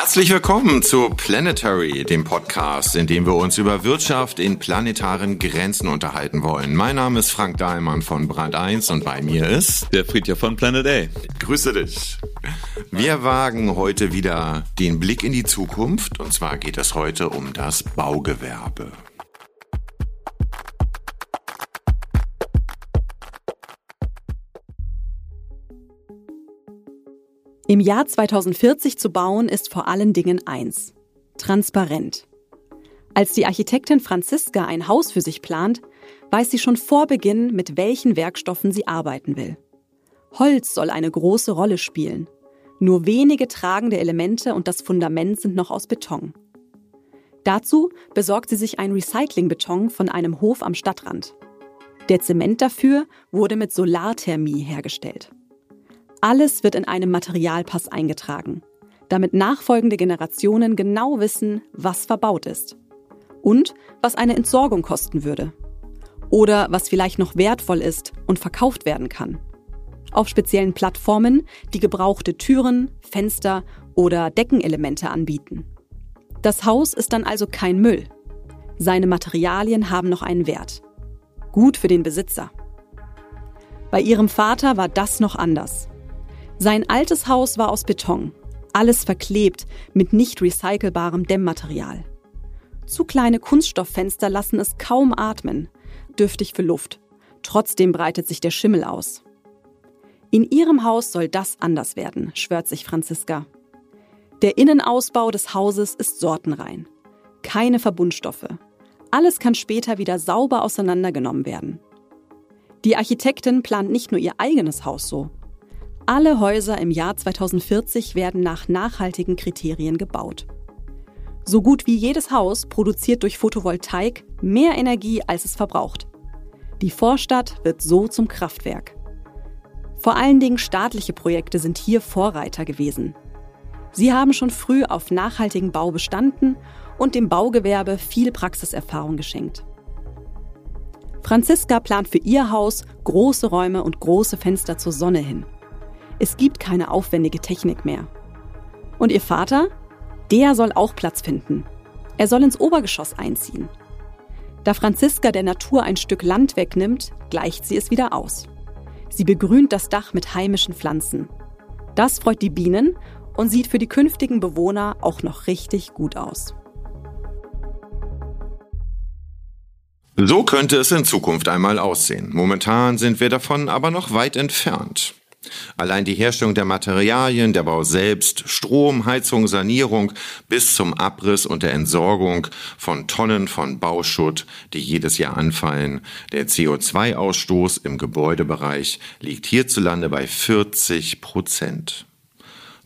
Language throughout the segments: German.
Herzlich willkommen zu Planetary, dem Podcast, in dem wir uns über Wirtschaft in planetaren Grenzen unterhalten wollen. Mein Name ist Frank Dahlmann von Brand 1 und bei mir ist der Friedja von Planet A. Grüße dich. Wir wagen heute wieder den Blick in die Zukunft und zwar geht es heute um das Baugewerbe. Im Jahr 2040 zu bauen ist vor allen Dingen eins. Transparent. Als die Architektin Franziska ein Haus für sich plant, weiß sie schon vor Beginn, mit welchen Werkstoffen sie arbeiten will. Holz soll eine große Rolle spielen. Nur wenige tragende Elemente und das Fundament sind noch aus Beton. Dazu besorgt sie sich ein Recyclingbeton von einem Hof am Stadtrand. Der Zement dafür wurde mit Solarthermie hergestellt. Alles wird in einem Materialpass eingetragen, damit nachfolgende Generationen genau wissen, was verbaut ist und was eine Entsorgung kosten würde oder was vielleicht noch wertvoll ist und verkauft werden kann. Auf speziellen Plattformen, die gebrauchte Türen, Fenster oder Deckenelemente anbieten. Das Haus ist dann also kein Müll. Seine Materialien haben noch einen Wert. Gut für den Besitzer. Bei ihrem Vater war das noch anders. Sein altes Haus war aus Beton, alles verklebt mit nicht recycelbarem Dämmmaterial. Zu kleine Kunststofffenster lassen es kaum atmen, dürftig für Luft. Trotzdem breitet sich der Schimmel aus. In ihrem Haus soll das anders werden, schwört sich Franziska. Der Innenausbau des Hauses ist sortenrein. Keine Verbundstoffe. Alles kann später wieder sauber auseinandergenommen werden. Die Architektin plant nicht nur ihr eigenes Haus so. Alle Häuser im Jahr 2040 werden nach nachhaltigen Kriterien gebaut. So gut wie jedes Haus produziert durch Photovoltaik mehr Energie, als es verbraucht. Die Vorstadt wird so zum Kraftwerk. Vor allen Dingen staatliche Projekte sind hier Vorreiter gewesen. Sie haben schon früh auf nachhaltigen Bau bestanden und dem Baugewerbe viel Praxiserfahrung geschenkt. Franziska plant für ihr Haus große Räume und große Fenster zur Sonne hin. Es gibt keine aufwendige Technik mehr. Und ihr Vater? Der soll auch Platz finden. Er soll ins Obergeschoss einziehen. Da Franziska der Natur ein Stück Land wegnimmt, gleicht sie es wieder aus. Sie begrünt das Dach mit heimischen Pflanzen. Das freut die Bienen und sieht für die künftigen Bewohner auch noch richtig gut aus. So könnte es in Zukunft einmal aussehen. Momentan sind wir davon aber noch weit entfernt. Allein die Herstellung der Materialien, der Bau selbst, Strom, Heizung, Sanierung bis zum Abriss und der Entsorgung von Tonnen von Bauschutt, die jedes Jahr anfallen. Der CO2-Ausstoß im Gebäudebereich liegt hierzulande bei 40 Prozent.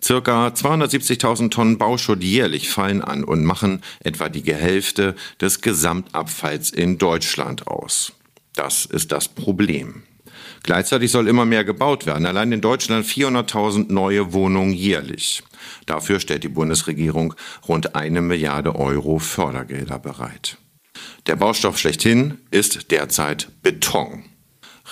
Circa 270.000 Tonnen Bauschutt jährlich fallen an und machen etwa die Hälfte des Gesamtabfalls in Deutschland aus. Das ist das Problem. Gleichzeitig soll immer mehr gebaut werden. Allein in Deutschland 400.000 neue Wohnungen jährlich. Dafür stellt die Bundesregierung rund eine Milliarde Euro Fördergelder bereit. Der Baustoff schlechthin ist derzeit Beton.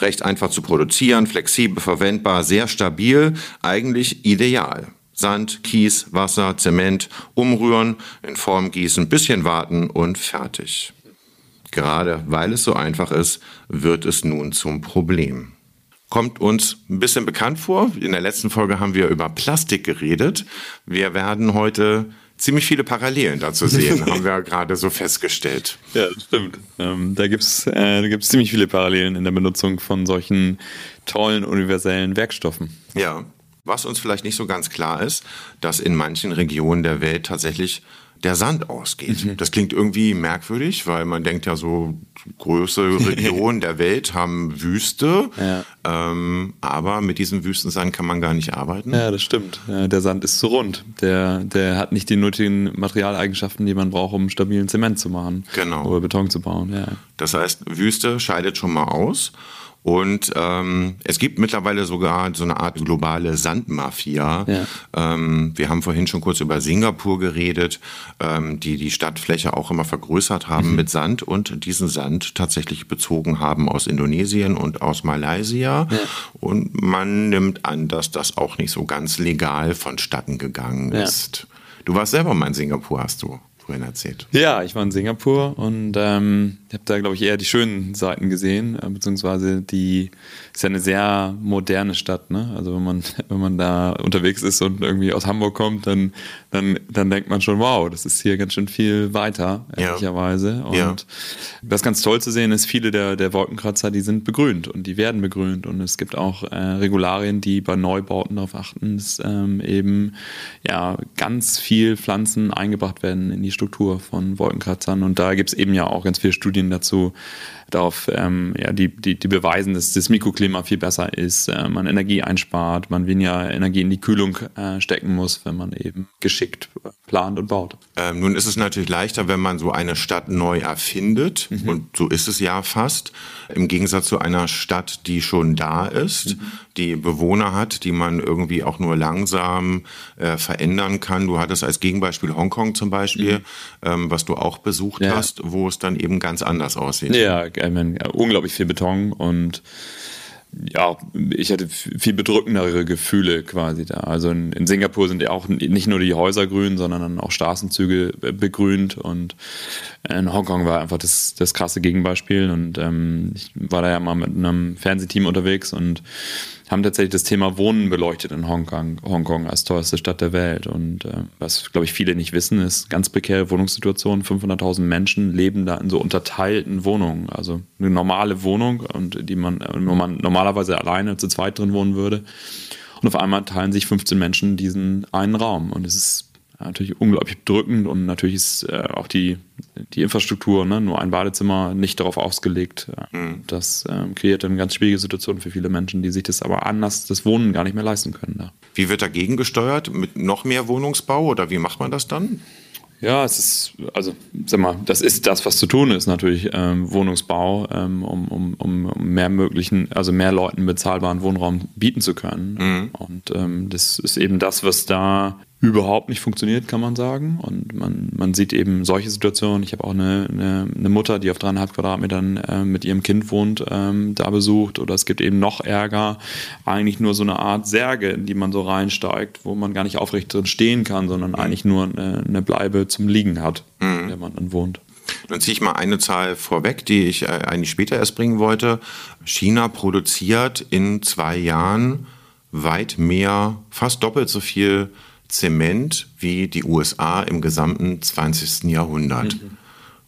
Recht einfach zu produzieren, flexibel verwendbar, sehr stabil, eigentlich ideal. Sand, Kies, Wasser, Zement, umrühren, in Form gießen, bisschen warten und fertig. Gerade weil es so einfach ist, wird es nun zum Problem kommt uns ein bisschen bekannt vor. In der letzten Folge haben wir über Plastik geredet. Wir werden heute ziemlich viele Parallelen dazu sehen, haben wir gerade so festgestellt. Ja, das stimmt. Ähm, da gibt's äh, da gibt's ziemlich viele Parallelen in der Benutzung von solchen tollen universellen Werkstoffen. Ja, was uns vielleicht nicht so ganz klar ist, dass in manchen Regionen der Welt tatsächlich der Sand ausgeht. Mhm. Das klingt irgendwie merkwürdig, weil man denkt ja so, größere Regionen der Welt haben Wüste, ja. ähm, aber mit diesem Wüstensand kann man gar nicht arbeiten. Ja, das stimmt. Der Sand ist zu rund. Der, der hat nicht die nötigen Materialeigenschaften, die man braucht, um stabilen Zement zu machen. Genau. Oder Beton zu bauen. Ja. Das heißt, Wüste scheidet schon mal aus. Und ähm, es gibt mittlerweile sogar so eine Art globale Sandmafia. Ja. Ähm, wir haben vorhin schon kurz über Singapur geredet, ähm, die die Stadtfläche auch immer vergrößert haben mhm. mit Sand und diesen Sand tatsächlich bezogen haben aus Indonesien und aus Malaysia. Ja. Und man nimmt an, dass das auch nicht so ganz legal vonstatten gegangen ja. ist. Du warst selber mal in Singapur, hast du vorhin erzählt. Ja, ich war in Singapur und ähm, habe da, glaube ich, eher die schönen Seiten gesehen, äh, beziehungsweise die ist ja eine sehr moderne Stadt. Ne? Also wenn man, wenn man da unterwegs ist und irgendwie aus Hamburg kommt, dann, dann, dann denkt man schon, wow, das ist hier ganz schön viel weiter, ehrlicherweise. Und ja. was ganz toll zu sehen ist, viele der, der Wolkenkratzer, die sind begrünt und die werden begrünt. Und es gibt auch äh, Regularien, die bei Neubauten darauf achten, dass ähm, eben ja ganz viel Pflanzen eingebracht werden in die Struktur von Wolkenkratzern. Und da gibt es eben ja auch ganz viele Studien dazu, darauf, ähm, ja, die, die, die beweisen, dass das Mikroklima viel besser ist, äh, man Energie einspart, man weniger Energie in die Kühlung äh, stecken muss, wenn man eben geschickt plant und baut. Ähm, nun ist es natürlich leichter, wenn man so eine Stadt neu erfindet, mhm. und so ist es ja fast, im Gegensatz zu einer Stadt, die schon da ist, mhm. die Bewohner hat, die man irgendwie auch nur langsam äh, verändern kann. Du hattest als Gegenbeispiel Hongkong zum Beispiel, mhm. ähm, was du auch besucht ja. hast, wo es dann eben ganz anders aussieht. Ja, ich meine, unglaublich viel Beton und ja, ich hatte viel bedrückendere Gefühle quasi da. Also in, in, Singapur sind ja auch nicht nur die Häuser grün, sondern dann auch Straßenzüge begrünt und in Hongkong war einfach das, das krasse Gegenbeispiel und ähm, ich war da ja mal mit einem Fernsehteam unterwegs und haben tatsächlich das Thema Wohnen beleuchtet in Hongkong, Hongkong als teuerste Stadt der Welt. Und äh, was, glaube ich, viele nicht wissen, ist ganz prekäre Wohnungssituation. 500.000 Menschen leben da in so unterteilten Wohnungen. Also eine normale Wohnung, und die man, wo man normalerweise alleine zu zweit drin wohnen würde. Und auf einmal teilen sich 15 Menschen diesen einen Raum. Und es ist natürlich unglaublich bedrückend und natürlich ist äh, auch die, die Infrastruktur, ne, nur ein Badezimmer, nicht darauf ausgelegt. Mhm. Das äh, kreiert eine ganz schwierige Situation für viele Menschen, die sich das aber anders, das Wohnen gar nicht mehr leisten können. Da. Wie wird dagegen gesteuert? Mit noch mehr Wohnungsbau oder wie macht man das dann? Ja, es ist, also, sag mal, das ist das, was zu tun ist, natürlich ähm, Wohnungsbau, ähm, um, um, um mehr möglichen, also mehr Leuten bezahlbaren Wohnraum bieten zu können. Mhm. Und ähm, das ist eben das, was da überhaupt nicht funktioniert, kann man sagen. Und man, man sieht eben solche Situationen. Ich habe auch eine, eine, eine, Mutter, die auf dreieinhalb Quadratmetern äh, mit ihrem Kind wohnt, ähm, da besucht. Oder es gibt eben noch Ärger, eigentlich nur so eine Art Särge, in die man so reinsteigt, wo man gar nicht aufrecht drin stehen kann, sondern mhm. eigentlich nur eine, eine, Bleibe zum Liegen hat, mhm. in der man dann wohnt. Dann ziehe ich mal eine Zahl vorweg, die ich äh, eigentlich später erst bringen wollte. China produziert in zwei Jahren weit mehr, fast doppelt so viel Zement wie die USA im gesamten 20. Jahrhundert. Mhm.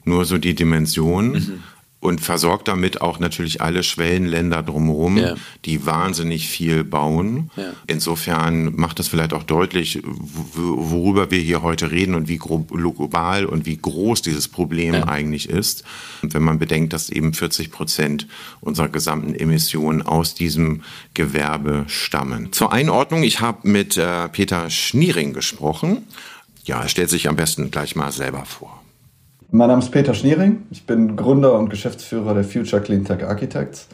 Nur so die Dimension. Mhm und versorgt damit auch natürlich alle Schwellenländer drumherum, ja. die wahnsinnig viel bauen. Ja. Insofern macht das vielleicht auch deutlich, worüber wir hier heute reden und wie global und wie groß dieses Problem ja. eigentlich ist. Wenn man bedenkt, dass eben 40 Prozent unserer gesamten Emissionen aus diesem Gewerbe stammen. Zur Einordnung, ich habe mit äh, Peter Schniering gesprochen. Ja, er stellt sich am besten gleich mal selber vor. Mein Name ist Peter Schniering. Ich bin Gründer und Geschäftsführer der Future Cleantech Architects.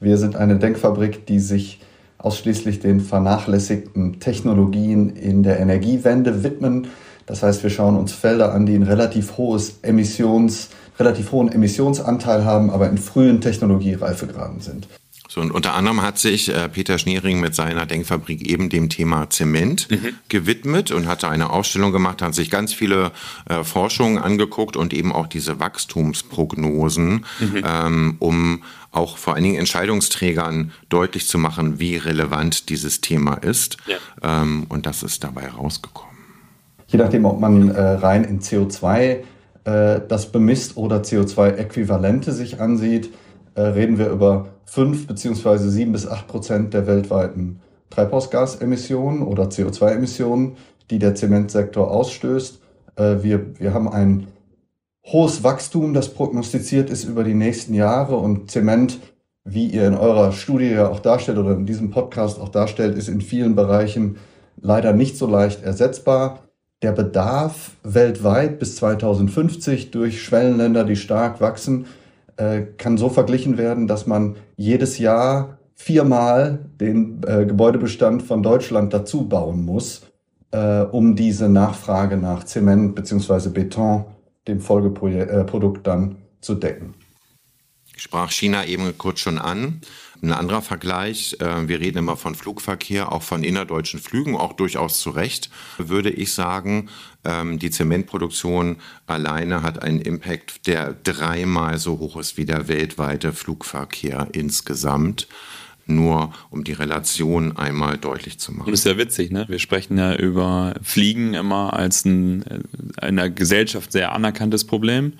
Wir sind eine Denkfabrik, die sich ausschließlich den vernachlässigten Technologien in der Energiewende widmen. Das heißt, wir schauen uns Felder an, die ein relativ hohes Emissions, relativ hohen Emissionsanteil haben, aber in frühen Technologiereifegraden sind. So, und unter anderem hat sich äh, Peter Schneering mit seiner Denkfabrik eben dem Thema Zement mhm. gewidmet und hatte eine Ausstellung gemacht, hat sich ganz viele äh, Forschungen angeguckt und eben auch diese Wachstumsprognosen, mhm. ähm, um auch vor allen Dingen Entscheidungsträgern deutlich zu machen, wie relevant dieses Thema ist. Ja. Ähm, und das ist dabei rausgekommen. Je nachdem, ob man äh, rein in CO2 äh, das bemisst oder CO2-Äquivalente sich ansieht, äh, reden wir über 5 bzw. 7 bis 8 Prozent der weltweiten Treibhausgasemissionen oder CO2-Emissionen, die der Zementsektor ausstößt. Äh, wir, wir haben ein hohes Wachstum, das prognostiziert ist über die nächsten Jahre und Zement, wie ihr in eurer Studie ja auch darstellt oder in diesem Podcast auch darstellt, ist in vielen Bereichen leider nicht so leicht ersetzbar. Der Bedarf weltweit bis 2050 durch Schwellenländer, die stark wachsen, äh, kann so verglichen werden, dass man jedes Jahr viermal den äh, Gebäudebestand von Deutschland dazu bauen muss, äh, um diese Nachfrage nach Zement bzw. Beton, dem Folgeprodukt, äh, dann zu decken sprach China eben kurz schon an. Ein anderer Vergleich, äh, wir reden immer von Flugverkehr, auch von innerdeutschen Flügen, auch durchaus zu Recht, würde ich sagen, ähm, die Zementproduktion alleine hat einen Impact, der dreimal so hoch ist wie der weltweite Flugverkehr insgesamt nur um die Relation einmal deutlich zu machen. Das ist ja witzig, ne? Wir sprechen ja über Fliegen immer als ein in der Gesellschaft sehr anerkanntes Problem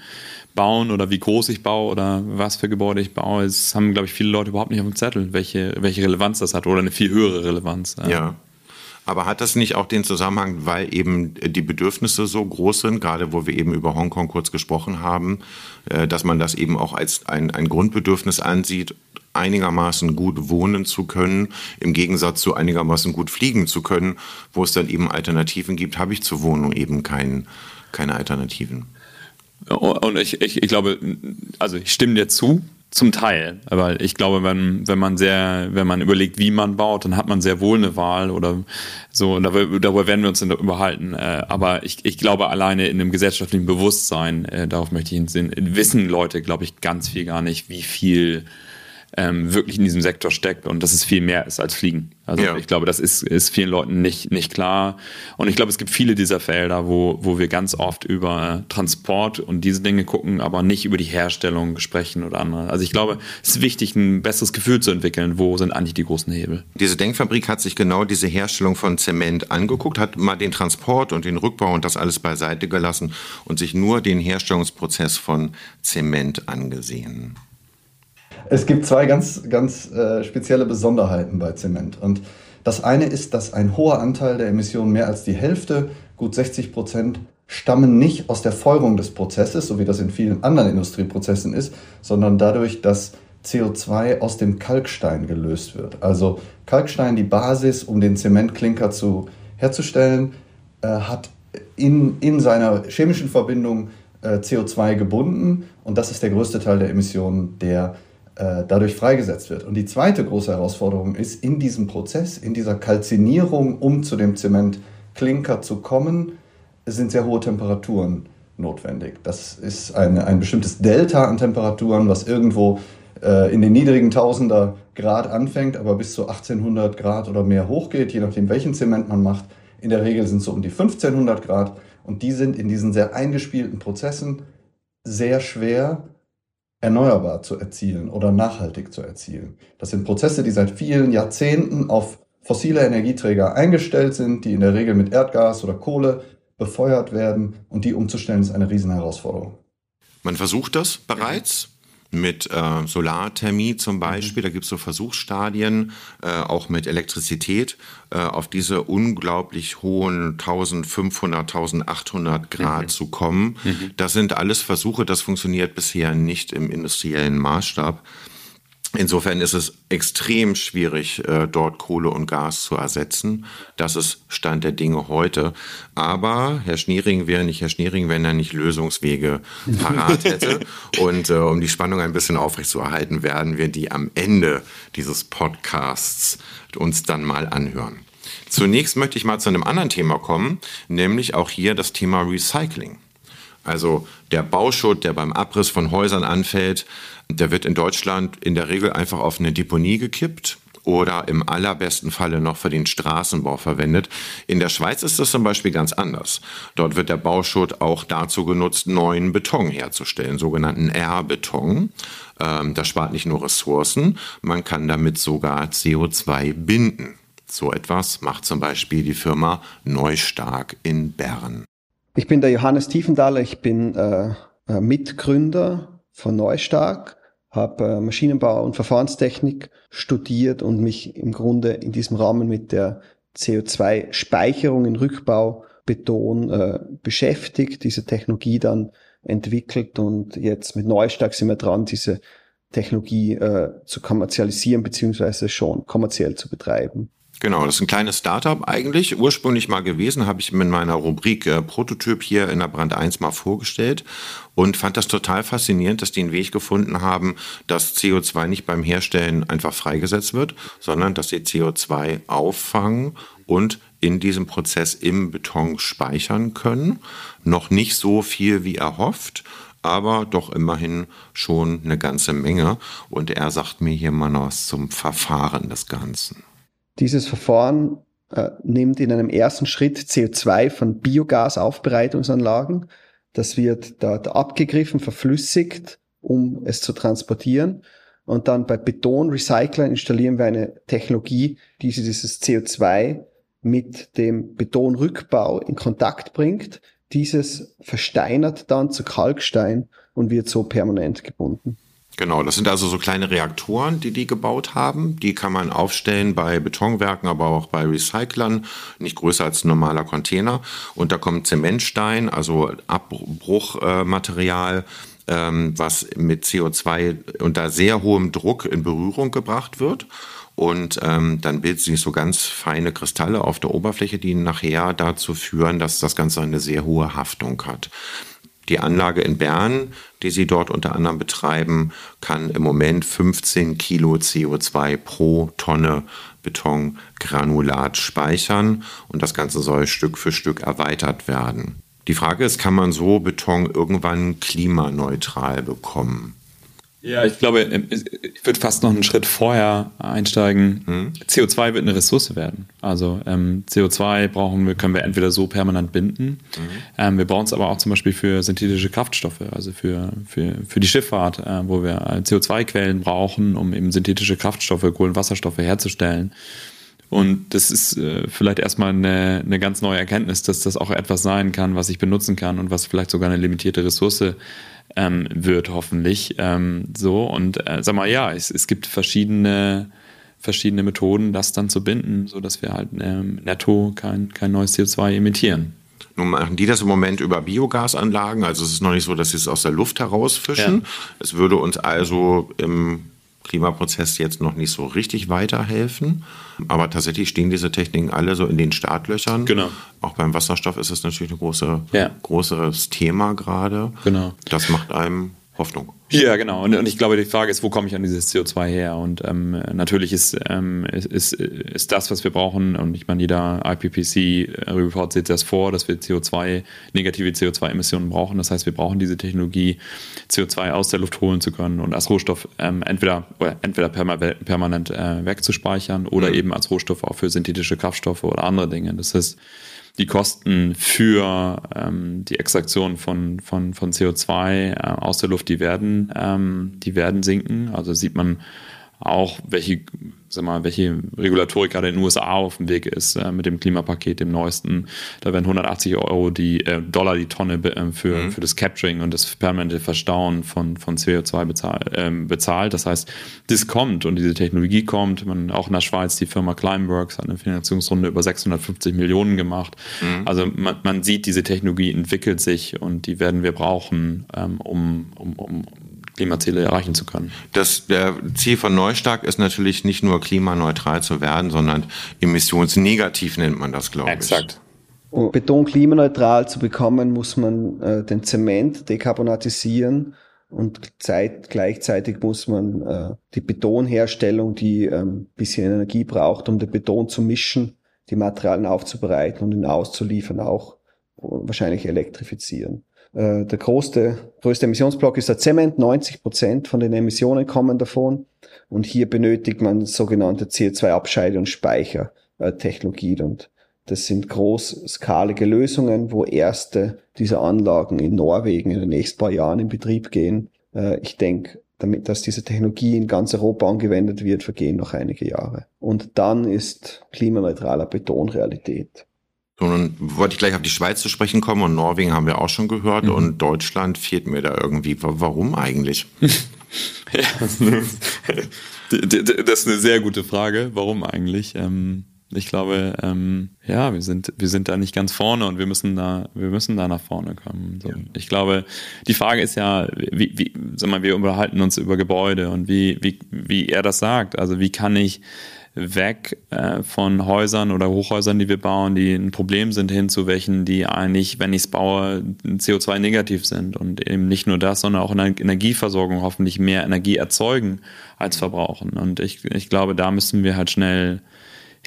bauen oder wie groß ich baue oder was für Gebäude ich baue. Das haben, glaube ich, viele Leute überhaupt nicht auf dem Zettel, welche, welche Relevanz das hat oder eine viel höhere Relevanz. Ja. Aber hat das nicht auch den Zusammenhang, weil eben die Bedürfnisse so groß sind, gerade wo wir eben über Hongkong kurz gesprochen haben, äh, dass man das eben auch als ein, ein Grundbedürfnis ansieht, einigermaßen gut wohnen zu können, im Gegensatz zu einigermaßen gut fliegen zu können, wo es dann eben Alternativen gibt, habe ich zur Wohnung eben kein, keine Alternativen. Und ich, ich, ich glaube, also ich stimme dir zu, zum Teil, weil ich glaube, wenn, wenn man sehr, wenn man überlegt, wie man baut, dann hat man sehr wohl eine Wahl oder so, darüber, darüber werden wir uns dann überhalten. Äh, aber ich, ich glaube, alleine in einem gesellschaftlichen Bewusstsein, äh, darauf möchte ich hin, wissen Leute, glaube ich, ganz viel gar nicht, wie viel ähm, wirklich in diesem Sektor steckt und dass es viel mehr ist als Fliegen. Also ja. ich glaube, das ist, ist vielen Leuten nicht, nicht klar. Und ich glaube, es gibt viele dieser Felder, wo, wo wir ganz oft über Transport und diese Dinge gucken, aber nicht über die Herstellung sprechen oder andere. Also ich glaube, es ist wichtig, ein besseres Gefühl zu entwickeln, wo sind eigentlich die großen Hebel. Diese Denkfabrik hat sich genau diese Herstellung von Zement angeguckt, hat mal den Transport und den Rückbau und das alles beiseite gelassen und sich nur den Herstellungsprozess von Zement angesehen. Es gibt zwei ganz, ganz äh, spezielle Besonderheiten bei Zement. Und das eine ist, dass ein hoher Anteil der Emissionen, mehr als die Hälfte, gut 60 Prozent, stammen nicht aus der Feuerung des Prozesses, so wie das in vielen anderen Industrieprozessen ist, sondern dadurch, dass CO2 aus dem Kalkstein gelöst wird. Also Kalkstein, die Basis, um den Zementklinker zu, herzustellen, äh, hat in, in seiner chemischen Verbindung äh, CO2 gebunden und das ist der größte Teil der Emissionen, der äh, dadurch freigesetzt wird. Und die zweite große Herausforderung ist, in diesem Prozess, in dieser Kalzinierung, um zu dem Zementklinker zu kommen, sind sehr hohe Temperaturen notwendig. Das ist eine, ein bestimmtes Delta an Temperaturen, was irgendwo äh, in den niedrigen Tausender Grad anfängt, aber bis zu 1800 Grad oder mehr hochgeht, je nachdem welchen Zement man macht. In der Regel sind es so um die 1500 Grad und die sind in diesen sehr eingespielten Prozessen sehr schwer erneuerbar zu erzielen oder nachhaltig zu erzielen. Das sind Prozesse, die seit vielen Jahrzehnten auf fossile Energieträger eingestellt sind, die in der Regel mit Erdgas oder Kohle befeuert werden und die umzustellen ist eine Riesenherausforderung. Man versucht das bereits mit äh, Solarthermie zum Beispiel. Da gibt es so Versuchsstadien, äh, auch mit Elektrizität, äh, auf diese unglaublich hohen 1500, 1800 Grad mhm. zu kommen. Mhm. Das sind alles Versuche, das funktioniert bisher nicht im industriellen Maßstab. Insofern ist es extrem schwierig, äh, dort Kohle und Gas zu ersetzen. Das ist Stand der Dinge heute. Aber Herr Schniering wäre nicht Herr Schniering, wenn er nicht Lösungswege parat hätte. und äh, um die Spannung ein bisschen aufrechtzuerhalten, werden wir die am Ende dieses Podcasts uns dann mal anhören. Zunächst möchte ich mal zu einem anderen Thema kommen, nämlich auch hier das Thema Recycling. Also der Bauschutt, der beim Abriss von Häusern anfällt, der wird in Deutschland in der Regel einfach auf eine Deponie gekippt oder im allerbesten Falle noch für den Straßenbau verwendet. In der Schweiz ist das zum Beispiel ganz anders. Dort wird der Bauschutt auch dazu genutzt, neuen Beton herzustellen, sogenannten R-Beton. Ähm, das spart nicht nur Ressourcen, man kann damit sogar CO2 binden. So etwas macht zum Beispiel die Firma Neustark in Bern. Ich bin der Johannes Tiefenthaler, ich bin äh, äh Mitgründer von Neustark habe äh, Maschinenbau und Verfahrenstechnik studiert und mich im Grunde in diesem Rahmen mit der CO2-Speicherung in Rückbaubeton äh, beschäftigt, diese Technologie dann entwickelt und jetzt mit Neustark sind wir dran, diese Technologie äh, zu kommerzialisieren beziehungsweise schon kommerziell zu betreiben. Genau, das ist ein kleines Startup eigentlich. Ursprünglich mal gewesen, habe ich in meiner Rubrik äh, Prototyp hier in der Brand 1 mal vorgestellt und fand das total faszinierend, dass die einen Weg gefunden haben, dass CO2 nicht beim Herstellen einfach freigesetzt wird, sondern dass sie CO2 auffangen und in diesem Prozess im Beton speichern können. Noch nicht so viel wie erhofft, aber doch immerhin schon eine ganze Menge. Und er sagt mir hier mal was zum Verfahren des Ganzen. Dieses Verfahren äh, nimmt in einem ersten Schritt CO2 von Biogasaufbereitungsanlagen. Das wird dort abgegriffen, verflüssigt, um es zu transportieren. Und dann bei Betonrecyclern installieren wir eine Technologie, die dieses CO2 mit dem Betonrückbau in Kontakt bringt. Dieses versteinert dann zu Kalkstein und wird so permanent gebunden. Genau, das sind also so kleine Reaktoren, die die gebaut haben. Die kann man aufstellen bei Betonwerken, aber auch bei Recyclern, nicht größer als ein normaler Container. Und da kommt Zementstein, also Abbruchmaterial, ähm, was mit CO2 unter sehr hohem Druck in Berührung gebracht wird. Und ähm, dann bilden sich so ganz feine Kristalle auf der Oberfläche, die nachher dazu führen, dass das Ganze eine sehr hohe Haftung hat. Die Anlage in Bern, die sie dort unter anderem betreiben, kann im Moment 15 Kilo CO2 pro Tonne Betongranulat speichern und das Ganze soll Stück für Stück erweitert werden. Die Frage ist, kann man so Beton irgendwann klimaneutral bekommen? Ja, ich glaube, ähm, ich würde fast noch einen Schritt vorher einsteigen. Hm. CO2 wird eine Ressource werden. Also ähm, CO2 brauchen wir, können wir entweder so permanent binden. Hm. Ähm, wir brauchen es aber auch zum Beispiel für synthetische Kraftstoffe, also für, für, für die Schifffahrt, äh, wo wir äh, CO2-Quellen brauchen, um eben synthetische Kraftstoffe, Kohlenwasserstoffe herzustellen. Und das ist äh, vielleicht erstmal eine, eine ganz neue Erkenntnis, dass das auch etwas sein kann, was ich benutzen kann und was vielleicht sogar eine limitierte Ressource ähm, wird, hoffentlich. Ähm, so, und äh, sag mal, ja, es, es gibt verschiedene, verschiedene Methoden, das dann zu binden, sodass wir halt ähm, netto kein, kein neues CO2 emittieren. Nun machen die das im Moment über Biogasanlagen, also es ist noch nicht so, dass sie es aus der Luft herausfischen. Ja. Es würde uns also im Klimaprozess jetzt noch nicht so richtig weiterhelfen. Aber tatsächlich stehen diese Techniken alle so in den Startlöchern. Genau. Auch beim Wasserstoff ist es natürlich ein große, ja. großes Thema gerade. Genau. Das macht einem Hoffnung. Ja, genau. Und, und, ich glaube, die Frage ist, wo komme ich an dieses CO2 her? Und ähm, natürlich ist, ähm, ist, ist das, was wir brauchen, und ich meine, jeder IPCC-Report sieht das vor, dass wir CO2, negative CO2-Emissionen brauchen. Das heißt, wir brauchen diese Technologie, CO2 aus der Luft holen zu können und als Rohstoff ähm, entweder, entweder permanent äh, wegzuspeichern oder mhm. eben als Rohstoff auch für synthetische Kraftstoffe oder andere Dinge. Das heißt, die Kosten für ähm, die Extraktion von, von, von CO2 äh, aus der Luft, die werden, ähm, die werden sinken. Also sieht man auch, welche sag mal, welche Regulatorik gerade in den USA auf dem Weg ist äh, mit dem Klimapaket, dem neuesten. Da werden 180 Euro die äh, Dollar die Tonne äh, für, mhm. für das Capturing und das permanente Verstauen von, von CO2 bezahl, äh, bezahlt. Das heißt, das kommt und diese Technologie kommt. Man, auch in der Schweiz, die Firma Climeworks hat eine Finanzierungsrunde über 650 Millionen gemacht. Mhm. Also man, man sieht, diese Technologie entwickelt sich und die werden wir brauchen, ähm, um, um, um Klimaziele erreichen zu können. Das der Ziel von Neustark ist natürlich nicht nur klimaneutral zu werden, sondern emissionsnegativ nennt man das, glaube ich. Exakt. Um Beton klimaneutral zu bekommen, muss man äh, den Zement dekarbonatisieren und zeit, gleichzeitig muss man äh, die Betonherstellung, die ähm, bisschen Energie braucht, um den Beton zu mischen, die Materialien aufzubereiten und ihn auszuliefern, auch wahrscheinlich elektrifizieren. Äh, der größte, größte Emissionsblock ist der Zement. 90 Prozent von den Emissionen kommen davon. Und hier benötigt man sogenannte CO2-Abscheide- und Speichertechnologie. Und das sind großskalige Lösungen, wo erste dieser Anlagen in Norwegen in den nächsten paar Jahren in Betrieb gehen. Äh, ich denke, damit, dass diese Technologie in ganz Europa angewendet wird, vergehen noch einige Jahre. Und dann ist klimaneutraler Beton Realität. So, nun wollte ich gleich auf die Schweiz zu sprechen kommen und Norwegen haben wir auch schon gehört mhm. und Deutschland fehlt mir da irgendwie. Warum eigentlich? ja, das ist eine sehr gute Frage. Warum eigentlich? Ähm, ich glaube, ähm, ja, wir sind, wir sind da nicht ganz vorne und wir müssen da, wir müssen da nach vorne kommen. So. Ich glaube, die Frage ist ja, wie, wie, sag mal, wir unterhalten uns über Gebäude und wie, wie, wie er das sagt. Also wie kann ich weg äh, von Häusern oder Hochhäusern, die wir bauen, die ein Problem sind, hin zu welchen, die eigentlich, wenn ich es baue, CO2-negativ sind. Und eben nicht nur das, sondern auch in der Energieversorgung hoffentlich mehr Energie erzeugen als verbrauchen. Und ich, ich glaube, da müssen wir halt schnell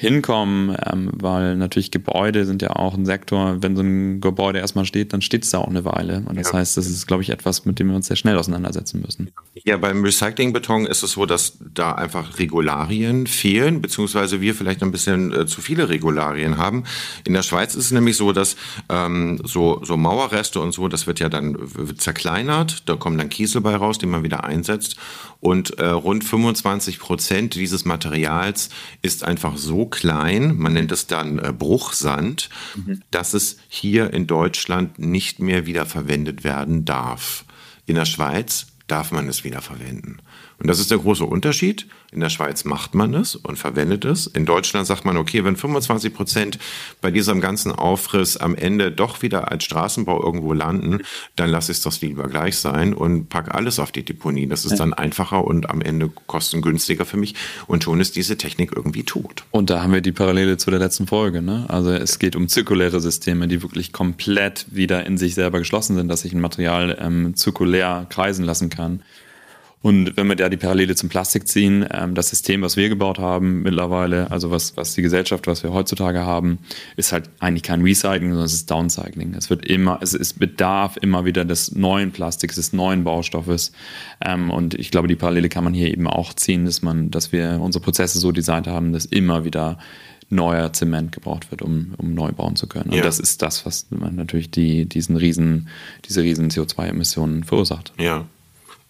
hinkommen, ähm, weil natürlich Gebäude sind ja auch ein Sektor, wenn so ein Gebäude erstmal steht, dann steht es da auch eine Weile. Und das ja. heißt, das ist, glaube ich, etwas, mit dem wir uns sehr schnell auseinandersetzen müssen. Ja, beim Recyclingbeton ist es so, dass da einfach Regularien fehlen, beziehungsweise wir vielleicht ein bisschen äh, zu viele Regularien haben. In der Schweiz ist es nämlich so, dass ähm, so, so Mauerreste und so, das wird ja dann zerkleinert, da kommen dann Kiesel bei raus, den man wieder einsetzt. Und äh, rund 25 Prozent dieses Materials ist einfach so klein, man nennt es dann äh, Bruchsand, mhm. dass es hier in Deutschland nicht mehr wiederverwendet werden darf. In der Schweiz darf man es wiederverwenden. Und das ist der große Unterschied. In der Schweiz macht man es und verwendet es. In Deutschland sagt man, okay, wenn 25 Prozent bei diesem ganzen Aufriss am Ende doch wieder als Straßenbau irgendwo landen, dann lasse ich es doch lieber gleich sein und pack alles auf die Deponie. Das ist dann einfacher und am Ende kostengünstiger für mich. Und schon ist diese Technik irgendwie tot. Und da haben wir die Parallele zu der letzten Folge. Ne? Also es geht um zirkuläre Systeme, die wirklich komplett wieder in sich selber geschlossen sind, dass sich ein Material ähm, zirkulär kreisen lassen kann. Und wenn wir da die Parallele zum Plastik ziehen, ähm, das System, was wir gebaut haben mittlerweile, also was, was die Gesellschaft, was wir heutzutage haben, ist halt eigentlich kein Recycling, sondern es ist Downcycling. Es wird immer, es ist Bedarf immer wieder des neuen Plastiks, des neuen Baustoffes. Ähm, und ich glaube, die Parallele kann man hier eben auch ziehen, dass man, dass wir unsere Prozesse so designt haben, dass immer wieder neuer Zement gebraucht wird, um, um neu bauen zu können. Und ja. das ist das, was natürlich die, diesen riesen, diese riesen CO2-Emissionen verursacht. Ja.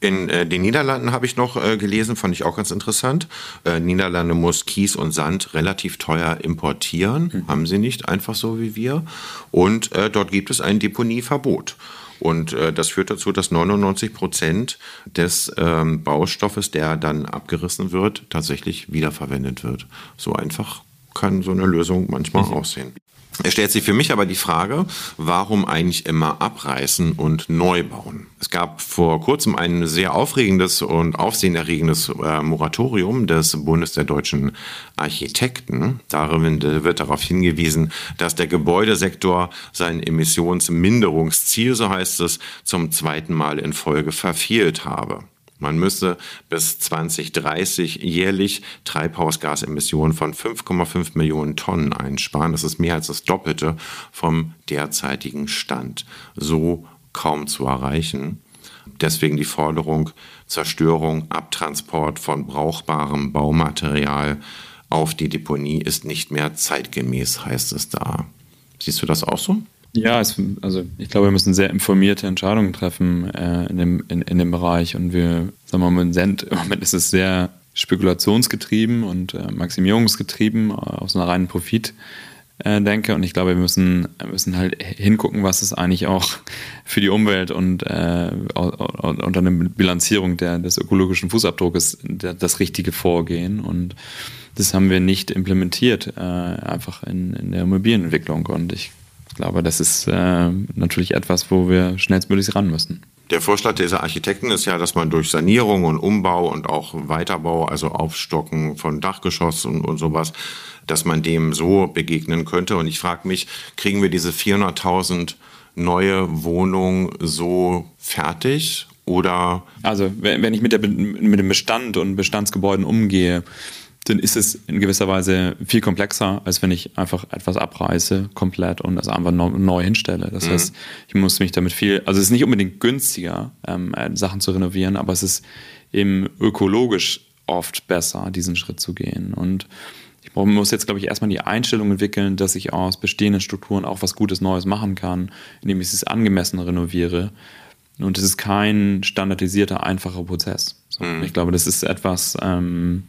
In äh, den Niederlanden habe ich noch äh, gelesen, fand ich auch ganz interessant. Äh, Niederlande muss Kies und Sand relativ teuer importieren, mhm. haben sie nicht, einfach so wie wir. Und äh, dort gibt es ein Deponieverbot. Und äh, das führt dazu, dass 99 Prozent des ähm, Baustoffes, der dann abgerissen wird, tatsächlich wiederverwendet wird. So einfach kann so eine Lösung manchmal mhm. aussehen. Es stellt sich für mich aber die Frage, warum eigentlich immer abreißen und neu bauen? Es gab vor kurzem ein sehr aufregendes und aufsehenerregendes äh, Moratorium des Bundes der deutschen Architekten. Darin wird darauf hingewiesen, dass der Gebäudesektor sein Emissionsminderungsziel, so heißt es, zum zweiten Mal in Folge verfehlt habe. Man müsse bis 2030 jährlich Treibhausgasemissionen von 5,5 Millionen Tonnen einsparen. Das ist mehr als das Doppelte vom derzeitigen Stand. So kaum zu erreichen. Deswegen die Forderung Zerstörung, Abtransport von brauchbarem Baumaterial auf die Deponie ist nicht mehr zeitgemäß, heißt es da. Siehst du das auch so? Ja, es, also ich glaube, wir müssen sehr informierte Entscheidungen treffen äh, in, dem, in, in dem Bereich. Und wir, sagen wir mal, im Moment ist es sehr spekulationsgetrieben und äh, maximierungsgetrieben äh, aus einer reinen Profit äh, denke. Und ich glaube, wir müssen, müssen halt hingucken, was ist eigentlich auch für die Umwelt und äh, unter einer Bilanzierung der, des ökologischen Fußabdrucks das richtige Vorgehen. Und das haben wir nicht implementiert, äh, einfach in, in der Immobilienentwicklung. Und ich ich glaube, das ist äh, natürlich etwas, wo wir schnellstmöglich ran müssen. Der Vorschlag dieser Architekten ist ja, dass man durch Sanierung und Umbau und auch Weiterbau, also Aufstocken von Dachgeschoss und, und sowas, dass man dem so begegnen könnte. Und ich frage mich, kriegen wir diese 400.000 neue Wohnungen so fertig oder? Also wenn ich mit, der, mit dem Bestand und Bestandsgebäuden umgehe, dann ist es in gewisser Weise viel komplexer, als wenn ich einfach etwas abreiße komplett und das einfach neu hinstelle. Das mhm. heißt, ich muss mich damit viel, also es ist nicht unbedingt günstiger, ähm, äh, Sachen zu renovieren, aber es ist eben ökologisch oft besser, diesen Schritt zu gehen. Und ich muss jetzt, glaube ich, erstmal die Einstellung entwickeln, dass ich aus bestehenden Strukturen auch was Gutes Neues machen kann, indem ich es angemessen renoviere. Und es ist kein standardisierter, einfacher Prozess. So, mhm. Ich glaube, das ist etwas, ähm,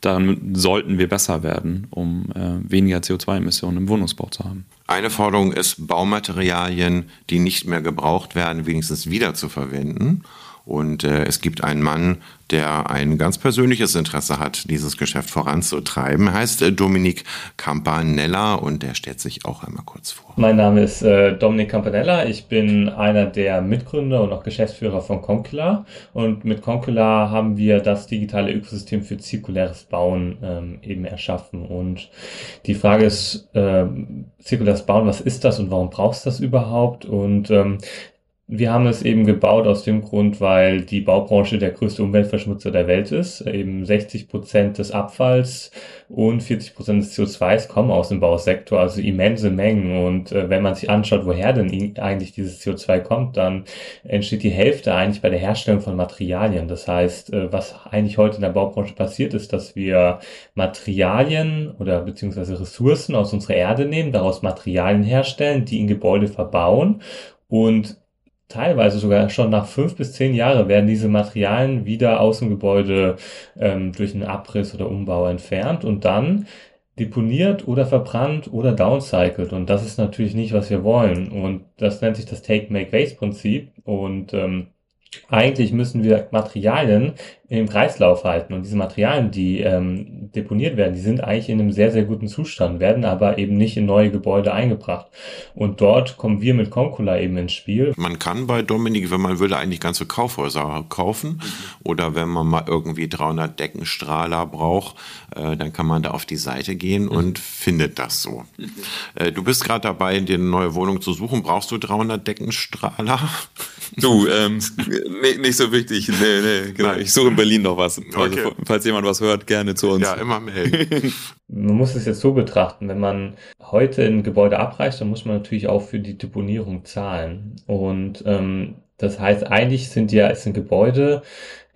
daran sollten wir besser werden, um äh, weniger CO2-Emissionen im Wohnungsbau zu haben. Eine Forderung ist, Baumaterialien, die nicht mehr gebraucht werden, wenigstens wieder zu verwenden. Und äh, es gibt einen Mann, der ein ganz persönliches Interesse hat, dieses Geschäft voranzutreiben. Er heißt äh, Dominik Campanella und der stellt sich auch einmal kurz vor. Mein Name ist äh, Dominik Campanella. Ich bin einer der Mitgründer und auch Geschäftsführer von Concula. Und mit Concula haben wir das digitale Ökosystem für zirkuläres Bauen ähm, eben erschaffen. Und die Frage ist, äh, zirkuläres Bauen, was ist das und warum brauchst du das überhaupt? Und ähm, Wir haben es eben gebaut aus dem Grund, weil die Baubranche der größte Umweltverschmutzer der Welt ist. Eben 60 Prozent des Abfalls und 40 Prozent des CO2s kommen aus dem Bausektor, also immense Mengen. Und äh, wenn man sich anschaut, woher denn eigentlich dieses CO2 kommt, dann entsteht die Hälfte eigentlich bei der Herstellung von Materialien. Das heißt, äh, was eigentlich heute in der Baubranche passiert, ist, dass wir Materialien oder beziehungsweise Ressourcen aus unserer Erde nehmen, daraus Materialien herstellen, die in Gebäude verbauen und teilweise sogar schon nach fünf bis zehn Jahre werden diese Materialien wieder aus dem Gebäude ähm, durch einen Abriss oder Umbau entfernt und dann deponiert oder verbrannt oder downcycled. Und das ist natürlich nicht, was wir wollen. Und das nennt sich das Take-Make-Waste-Prinzip. Und ähm, eigentlich müssen wir Materialien im Kreislauf halten. Und diese Materialien, die ähm, deponiert werden, die sind eigentlich in einem sehr, sehr guten Zustand, werden aber eben nicht in neue Gebäude eingebracht. Und dort kommen wir mit Concula eben ins Spiel. Man kann bei Dominik, wenn man würde, eigentlich ganze Kaufhäuser kaufen. Oder wenn man mal irgendwie 300 Deckenstrahler braucht, äh, dann kann man da auf die Seite gehen mhm. und findet das so. Äh, du bist gerade dabei, dir eine neue Wohnung zu suchen. Brauchst du 300 Deckenstrahler? Du, ähm, nee, nicht so wichtig. Nee, nee, genau. Ich suche Berlin noch was. Also, okay. falls jemand was hört, gerne zu uns. Ja, immer melden. man muss es jetzt so betrachten, wenn man heute ein Gebäude abreicht, dann muss man natürlich auch für die Deponierung zahlen. Und ähm, das heißt, eigentlich sind ja, es sind Gebäude,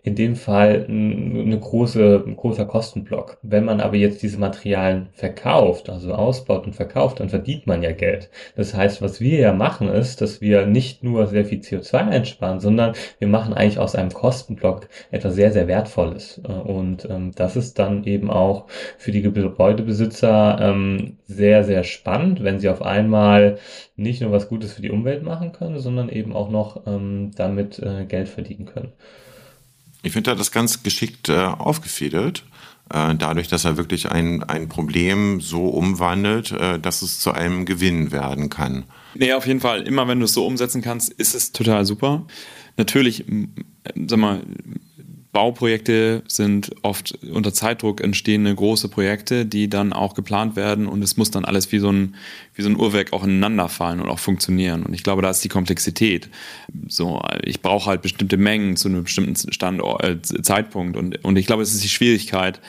in dem Fall eine große, ein großer Kostenblock. Wenn man aber jetzt diese Materialien verkauft, also ausbaut und verkauft, dann verdient man ja Geld. Das heißt, was wir ja machen ist, dass wir nicht nur sehr viel CO2 einsparen, sondern wir machen eigentlich aus einem Kostenblock etwas sehr, sehr Wertvolles. Und ähm, das ist dann eben auch für die Gebäudebesitzer ähm, sehr, sehr spannend, wenn sie auf einmal nicht nur was Gutes für die Umwelt machen können, sondern eben auch noch ähm, damit äh, Geld verdienen können. Ich finde, er das ganz geschickt äh, aufgefädelt. Äh, dadurch, dass er wirklich ein, ein Problem so umwandelt, äh, dass es zu einem Gewinn werden kann. Nee, auf jeden Fall. Immer wenn du es so umsetzen kannst, ist es total super. Natürlich, sag mal, Bauprojekte sind oft unter Zeitdruck entstehende große Projekte, die dann auch geplant werden und es muss dann alles wie so ein, wie so ein Uhrwerk auch ineinander fallen und auch funktionieren. Und ich glaube, da ist die Komplexität. So, ich brauche halt bestimmte Mengen zu einem bestimmten Standort, äh, Zeitpunkt und, und ich glaube, es ist die Schwierigkeit,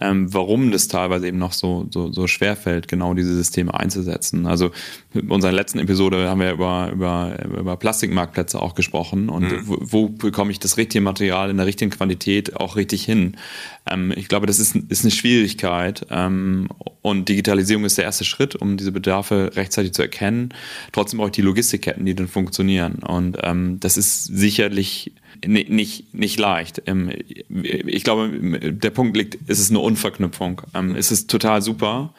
ähm, warum das teilweise eben noch so, so, so schwer fällt, genau diese Systeme einzusetzen. Also in unserer letzten Episode haben wir über, über, über Plastikmarktplätze auch gesprochen und mhm. wo, wo, bekomme ich das richtige Material in der richtigen Qualität auch richtig hin. Ähm, ich glaube, das ist, ist eine Schwierigkeit ähm, und Digitalisierung ist der erste Schritt, um diese Bedarfe rechtzeitig zu erkennen. Trotzdem brauche ich die Logistikketten, die dann funktionieren und ähm, das ist sicherlich nicht, nicht leicht. Ähm, ich glaube, der Punkt liegt, es ist eine Unverknüpfung. Ähm, es ist total super.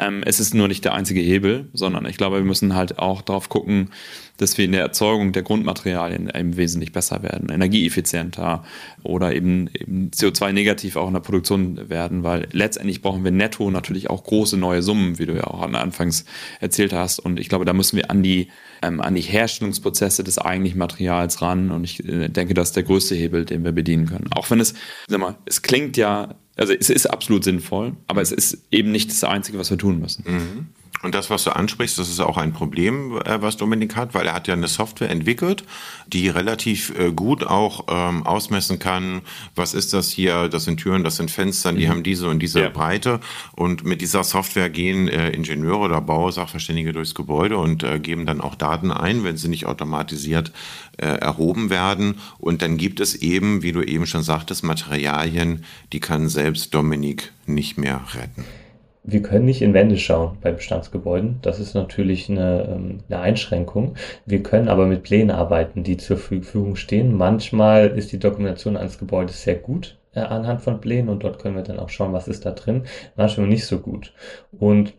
Ähm, es ist nur nicht der einzige Hebel, sondern ich glaube, wir müssen halt auch darauf gucken, dass wir in der Erzeugung der Grundmaterialien eben wesentlich besser werden, energieeffizienter oder eben, eben CO2-negativ auch in der Produktion werden, weil letztendlich brauchen wir netto natürlich auch große neue Summen, wie du ja auch anfangs erzählt hast. Und ich glaube, da müssen wir an die, ähm, an die Herstellungsprozesse des eigentlichen Materials ran. Und ich äh, denke, das ist der größte Hebel, den wir bedienen können. Auch wenn es, sag mal, es klingt ja also es ist absolut sinnvoll, aber es ist eben nicht das Einzige, was wir tun müssen. Mhm. Und das, was du ansprichst, das ist auch ein Problem, äh, was Dominik hat, weil er hat ja eine Software entwickelt, die relativ äh, gut auch ähm, ausmessen kann, was ist das hier, das sind Türen, das sind Fenster, die mhm. haben diese und diese ja. Breite. Und mit dieser Software gehen äh, Ingenieure oder Bausachverständige durchs Gebäude und äh, geben dann auch Daten ein, wenn sie nicht automatisiert äh, erhoben werden. Und dann gibt es eben, wie du eben schon sagtest, Materialien, die kann selbst Dominik nicht mehr retten wir können nicht in Wände schauen bei Bestandsgebäuden. Das ist natürlich eine, ähm, eine Einschränkung. Wir können aber mit Plänen arbeiten, die zur Verfügung stehen. Manchmal ist die Dokumentation eines Gebäudes sehr gut äh, anhand von Plänen und dort können wir dann auch schauen, was ist da drin. Manchmal nicht so gut. Und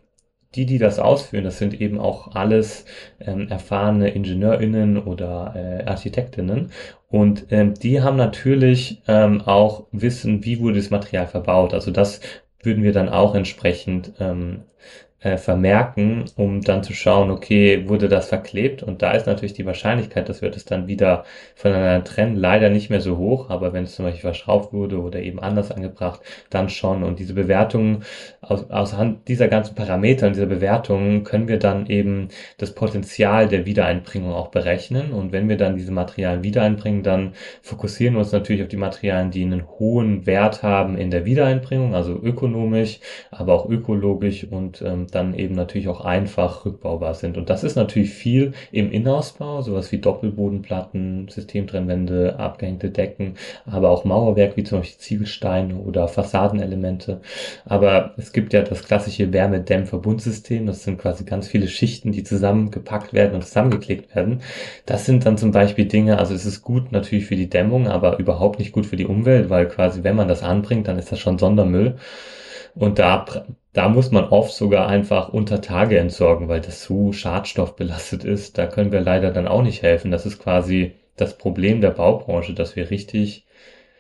die, die das ausführen, das sind eben auch alles ähm, erfahrene IngenieurInnen oder äh, Architektinnen. Und ähm, die haben natürlich ähm, auch Wissen, wie wurde das Material verbaut. Also das würden wir dann auch entsprechend ähm, äh, vermerken, um dann zu schauen, okay, wurde das verklebt? Und da ist natürlich die Wahrscheinlichkeit, dass wir das dann wieder voneinander trennen, leider nicht mehr so hoch. Aber wenn es zum Beispiel verschraubt wurde oder eben anders angebracht, dann schon. Und diese Bewertungen, aus, aus Hand dieser ganzen Parameter und dieser Bewertungen können wir dann eben das Potenzial der Wiedereinbringung auch berechnen. Und wenn wir dann diese Materialien wiedereinbringen, dann fokussieren wir uns natürlich auf die Materialien, die einen hohen Wert haben in der Wiedereinbringung, also ökonomisch, aber auch ökologisch und ähm, dann eben natürlich auch einfach rückbaubar sind. Und das ist natürlich viel im Innenausbau, sowas wie Doppelbodenplatten, Systemtrennwände, abgehängte Decken, aber auch Mauerwerk wie zum Beispiel Ziegelsteine oder Fassadenelemente. Aber es gibt ja das klassische Wärmedämmverbundsystem. Das sind quasi ganz viele Schichten, die zusammengepackt werden und zusammengeklickt werden. Das sind dann zum Beispiel Dinge, also es ist gut natürlich für die Dämmung, aber überhaupt nicht gut für die Umwelt, weil quasi wenn man das anbringt, dann ist das schon Sondermüll. Und da, da muss man oft sogar einfach unter Tage entsorgen, weil das so schadstoffbelastet ist. Da können wir leider dann auch nicht helfen. Das ist quasi das Problem der Baubranche, dass wir richtig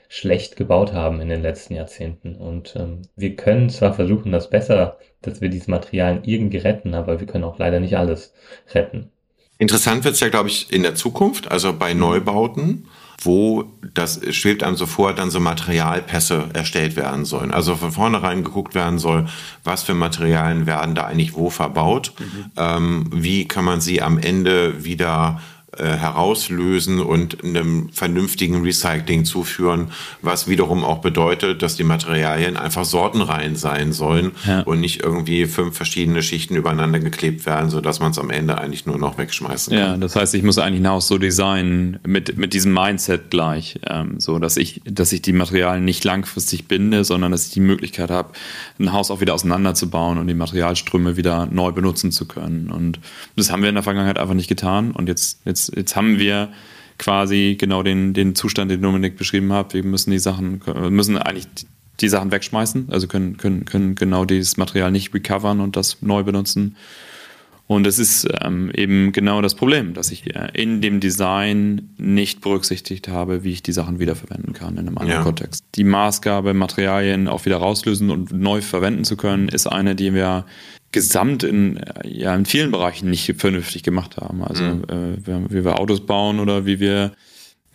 schlecht gebaut haben in den letzten Jahrzehnten. Und ähm, wir können zwar versuchen, das besser, dass wir diese Materialien irgendwie retten, aber wir können auch leider nicht alles retten. Interessant wird es ja, glaube ich, in der Zukunft, also bei Neubauten wo das schwebt einem so vor, dann so Materialpässe erstellt werden sollen. Also von vornherein geguckt werden soll, was für Materialien werden da eigentlich wo verbaut, mhm. ähm, wie kann man sie am Ende wieder äh, herauslösen und einem vernünftigen Recycling zuführen, was wiederum auch bedeutet, dass die Materialien einfach sortenrein sein sollen ja. und nicht irgendwie fünf verschiedene Schichten übereinander geklebt werden, sodass man es am Ende eigentlich nur noch wegschmeißen kann. Ja, das heißt, ich muss eigentlich ein Haus so designen mit, mit diesem Mindset gleich, ähm, so dass ich, dass ich die Materialien nicht langfristig binde, sondern dass ich die Möglichkeit habe, ein Haus auch wieder auseinanderzubauen und die Materialströme wieder neu benutzen zu können. Und das haben wir in der Vergangenheit einfach nicht getan und jetzt, jetzt jetzt, jetzt haben wir quasi genau den, den Zustand, den Dominik beschrieben hat. Wir müssen die Sachen, müssen eigentlich die Sachen wegschmeißen, also können, können, können genau dieses Material nicht recovern und das neu benutzen. Und es ist ähm, eben genau das Problem, dass ich in dem Design nicht berücksichtigt habe, wie ich die Sachen wiederverwenden kann in einem anderen ja. Kontext. Die Maßgabe, Materialien auch wieder rauslösen und neu verwenden zu können, ist eine, die wir gesamt in, ja, in vielen Bereichen nicht vernünftig gemacht haben. Also mhm. äh, wie wir Autos bauen oder wie wir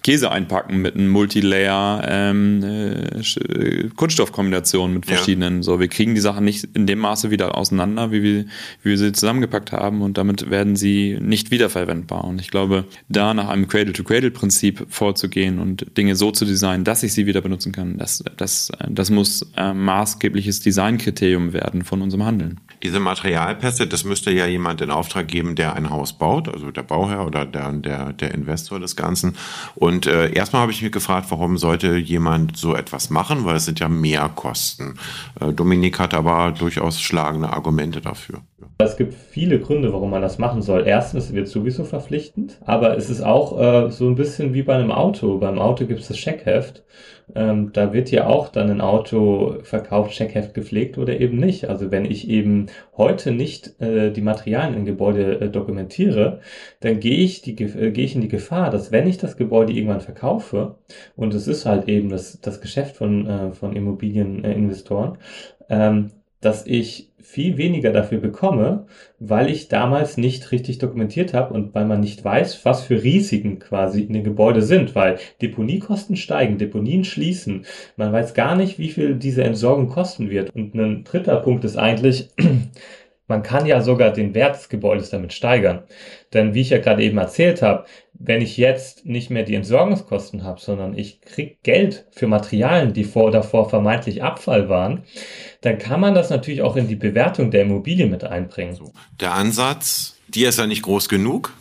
Käse einpacken mit einem Multilayer ähm, äh, Kunststoffkombination mit verschiedenen. Ja. So, wir kriegen die Sachen nicht in dem Maße wieder auseinander, wie wir, wie wir sie zusammengepackt haben und damit werden sie nicht wiederverwendbar. Und ich glaube, da nach einem Cradle-to-Cradle-Prinzip vorzugehen und Dinge so zu designen, dass ich sie wieder benutzen kann, das, das, das muss äh, maßgebliches Designkriterium werden von unserem Handeln. Diese Materialpässe, das müsste ja jemand in Auftrag geben, der ein Haus baut, also der Bauherr oder der, der, der Investor des Ganzen. Und äh, erstmal habe ich mich gefragt, warum sollte jemand so etwas machen, weil es sind ja Mehrkosten. Äh, Dominik hat aber durchaus schlagende Argumente dafür. Es gibt viele Gründe, warum man das machen soll. Erstens wird sowieso verpflichtend, aber es ist auch äh, so ein bisschen wie bei einem Auto. Beim Auto gibt es das Checkheft. Ähm, da wird ja auch dann ein Auto verkauft, Checkheft gepflegt oder eben nicht. Also wenn ich eben heute nicht äh, die Materialien im Gebäude äh, dokumentiere, dann gehe ich, äh, gehe ich in die Gefahr, dass wenn ich das Gebäude irgendwann verkaufe, und es ist halt eben das, das Geschäft von, äh, von Immobilieninvestoren, ähm, dass ich viel weniger dafür bekomme, weil ich damals nicht richtig dokumentiert habe und weil man nicht weiß, was für Risiken quasi in den Gebäude sind, weil Deponiekosten steigen, Deponien schließen. Man weiß gar nicht, wie viel diese Entsorgung kosten wird. Und ein dritter Punkt ist eigentlich, man kann ja sogar den Wert des Gebäudes damit steigern. Denn wie ich ja gerade eben erzählt habe, wenn ich jetzt nicht mehr die Entsorgungskosten habe, sondern ich krieg Geld für Materialien, die vor davor vermeintlich Abfall waren, dann kann man das natürlich auch in die Bewertung der Immobilie mit einbringen. Der Ansatz, die ist ja nicht groß genug.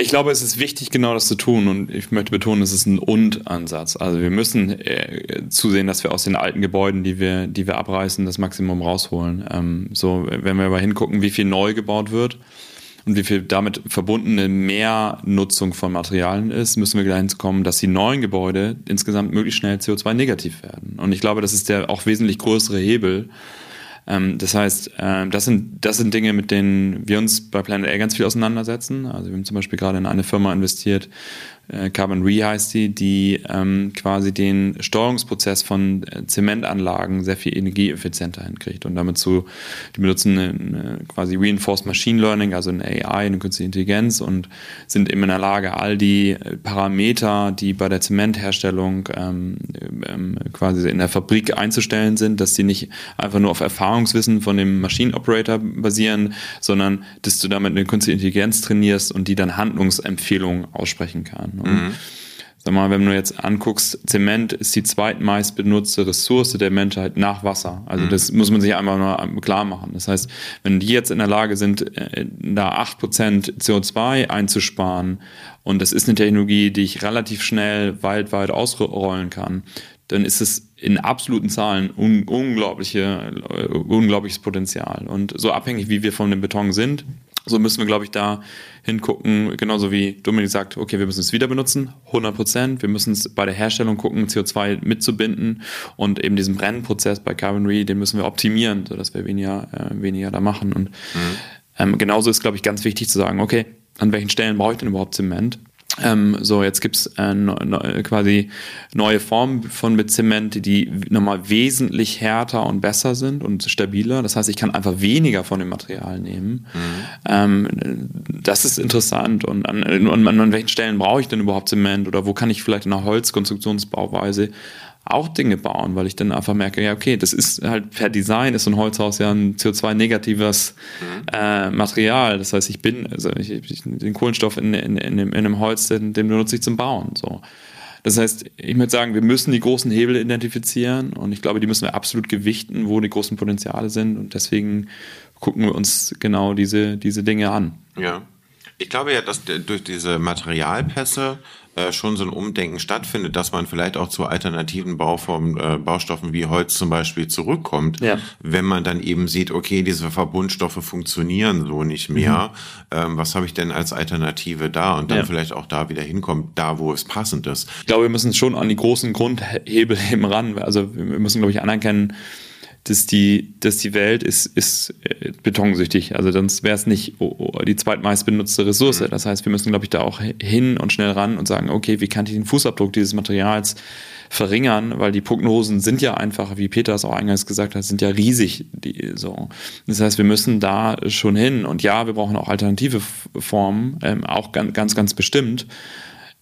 Ich glaube, es ist wichtig, genau das zu tun. Und ich möchte betonen, es ist ein Und-Ansatz. Also wir müssen äh, zusehen, dass wir aus den alten Gebäuden, die wir, die wir abreißen, das Maximum rausholen. Ähm, so, wenn wir aber hingucken, wie viel neu gebaut wird und wie viel damit verbundene Mehrnutzung von Materialien ist, müssen wir dahin kommen, dass die neuen Gebäude insgesamt möglichst schnell CO2-negativ werden. Und ich glaube, das ist der auch wesentlich größere Hebel, ähm, das heißt, äh, das, sind, das sind Dinge, mit denen wir uns bei Planet A ganz viel auseinandersetzen. Also wir haben zum Beispiel gerade in eine Firma investiert, äh, Carbon Re heißt die, die ähm, quasi den Steuerungsprozess von äh, Zementanlagen sehr viel energieeffizienter hinkriegt und damit zu, die benutzen eine, quasi Reinforced Machine Learning, also eine AI, eine künstliche Intelligenz und sind eben in der Lage, all die äh, Parameter, die bei der Zementherstellung ähm, ähm, quasi in der Fabrik einzustellen sind, dass die nicht einfach nur auf Erfahrungswissen von dem Machine Operator basieren, sondern dass du damit eine künstliche Intelligenz trainierst und die dann Handlungsempfehlungen aussprechen kann. Und mhm. Sag mal, wenn du jetzt anguckst, Zement ist die zweitmeist benutzte Ressource der Menschheit nach Wasser. Also mhm. das muss man sich einfach nur klar machen. Das heißt, wenn die jetzt in der Lage sind, äh, da acht Prozent CO2 einzusparen und das ist eine Technologie, die ich relativ schnell weltweit ausrollen kann, dann ist es in absoluten Zahlen un unglaubliche, äh, unglaubliches Potenzial. Und so abhängig, wie wir von dem Beton sind, so müssen wir, glaube ich, da hingucken, genauso wie Dominik sagt, okay, wir müssen es wieder benutzen, 100 Prozent. Wir müssen es bei der Herstellung gucken, CO2 mitzubinden und eben diesen Brennprozess bei Carbon Re, den müssen wir optimieren, sodass wir weniger, äh, weniger da machen. Und mhm. ähm, genauso ist, glaube ich, ganz wichtig zu sagen, okay, an welchen Stellen brauche ich denn überhaupt Zement? Ähm, so, jetzt gibt's äh, ne, quasi neue Formen von mit Zement, die nochmal wesentlich härter und besser sind und stabiler. Das heißt, ich kann einfach weniger von dem Material nehmen. Mhm. Ähm, das ist interessant. Und an, und an welchen Stellen brauche ich denn überhaupt Zement oder wo kann ich vielleicht in einer Holzkonstruktionsbauweise auch Dinge bauen, weil ich dann einfach merke, ja, okay, das ist halt per Design ist so ein Holzhaus ja ein CO2-negatives mhm. äh, Material. Das heißt, ich bin, also ich, ich, den Kohlenstoff in, in, in, in einem Holz, den, den benutze ich zum Bauen. So. Das heißt, ich würde sagen, wir müssen die großen Hebel identifizieren und ich glaube, die müssen wir absolut gewichten, wo die großen Potenziale sind und deswegen gucken wir uns genau diese, diese Dinge an. Ja. Ich glaube ja, dass durch diese Materialpässe äh, schon so ein Umdenken stattfindet, dass man vielleicht auch zu alternativen Bauformen, äh, Baustoffen wie Holz zum Beispiel zurückkommt, ja. wenn man dann eben sieht, okay, diese Verbundstoffe funktionieren so nicht mehr. Mhm. Ähm, was habe ich denn als Alternative da? Und dann ja. vielleicht auch da wieder hinkommt, da wo es passend ist. Ich glaube, wir müssen schon an die großen Grundhebel eben ran. Also wir müssen, glaube ich, anerkennen, dass die, dass die Welt ist, ist äh, betonsüchtig. Also sonst wäre es nicht die zweitmeist benutzte Ressource. Mhm. Das heißt, wir müssen, glaube ich, da auch hin und schnell ran und sagen, okay, wie kann ich den Fußabdruck dieses Materials verringern, weil die Prognosen sind ja einfach, wie Peter es auch eingangs gesagt hat, sind ja riesig. Die, so. Das heißt, wir müssen da schon hin. Und ja, wir brauchen auch alternative Formen, ähm, auch ganz, ganz, ganz bestimmt.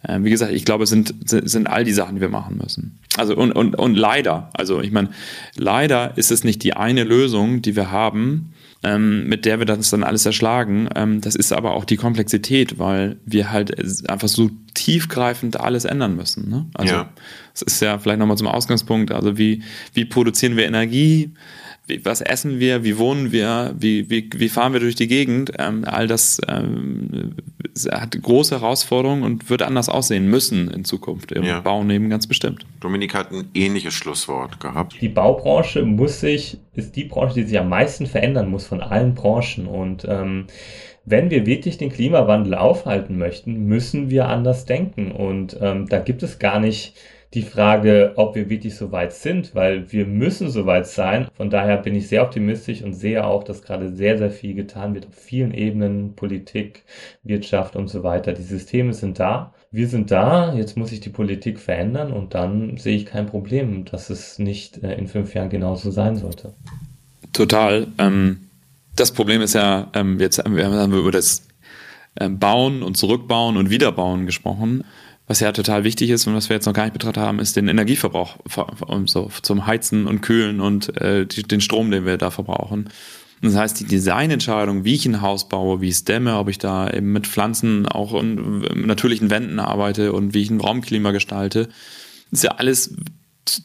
Ähm, wie gesagt, ich glaube, es sind, sind all die Sachen, die wir machen müssen. Also und, und, und leider, also ich meine, leider ist es nicht die eine Lösung, die wir haben, ähm, mit der wir das dann alles erschlagen. Ähm, das ist aber auch die Komplexität, weil wir halt einfach so tiefgreifend alles ändern müssen. Ne? Also ja. es ist ja vielleicht nochmal zum Ausgangspunkt, also wie, wie produzieren wir Energie? Wie, was essen wir, wie wohnen wir, wie, wie, wie fahren wir durch die Gegend, ähm, all das ähm, hat große Herausforderungen und wird anders aussehen müssen in Zukunft im ja. Bau nehmen ganz bestimmt. Dominik hat ein ähnliches Schlusswort gehabt. Die Baubranche muss sich, ist die Branche, die sich am meisten verändern muss von allen Branchen und ähm, wenn wir wirklich den Klimawandel aufhalten möchten, müssen wir anders denken und ähm, da gibt es gar nicht die Frage, ob wir wirklich so weit sind, weil wir müssen so weit sein. Von daher bin ich sehr optimistisch und sehe auch, dass gerade sehr, sehr viel getan wird auf vielen Ebenen, Politik, Wirtschaft und so weiter. Die Systeme sind da. Wir sind da, jetzt muss sich die Politik verändern und dann sehe ich kein Problem, dass es nicht äh, in fünf Jahren genauso sein sollte. Total. Ähm, das Problem ist ja, ähm, jetzt haben wir über das ähm, Bauen und Zurückbauen und Wiederbauen gesprochen. Was ja total wichtig ist und was wir jetzt noch gar nicht betrachtet haben, ist den Energieverbrauch so zum Heizen und Kühlen und äh, den Strom, den wir da verbrauchen. Das heißt, die Designentscheidung, wie ich ein Haus baue, wie ich es dämme, ob ich da eben mit Pflanzen auch in natürlichen Wänden arbeite und wie ich ein Raumklima gestalte, ist ja alles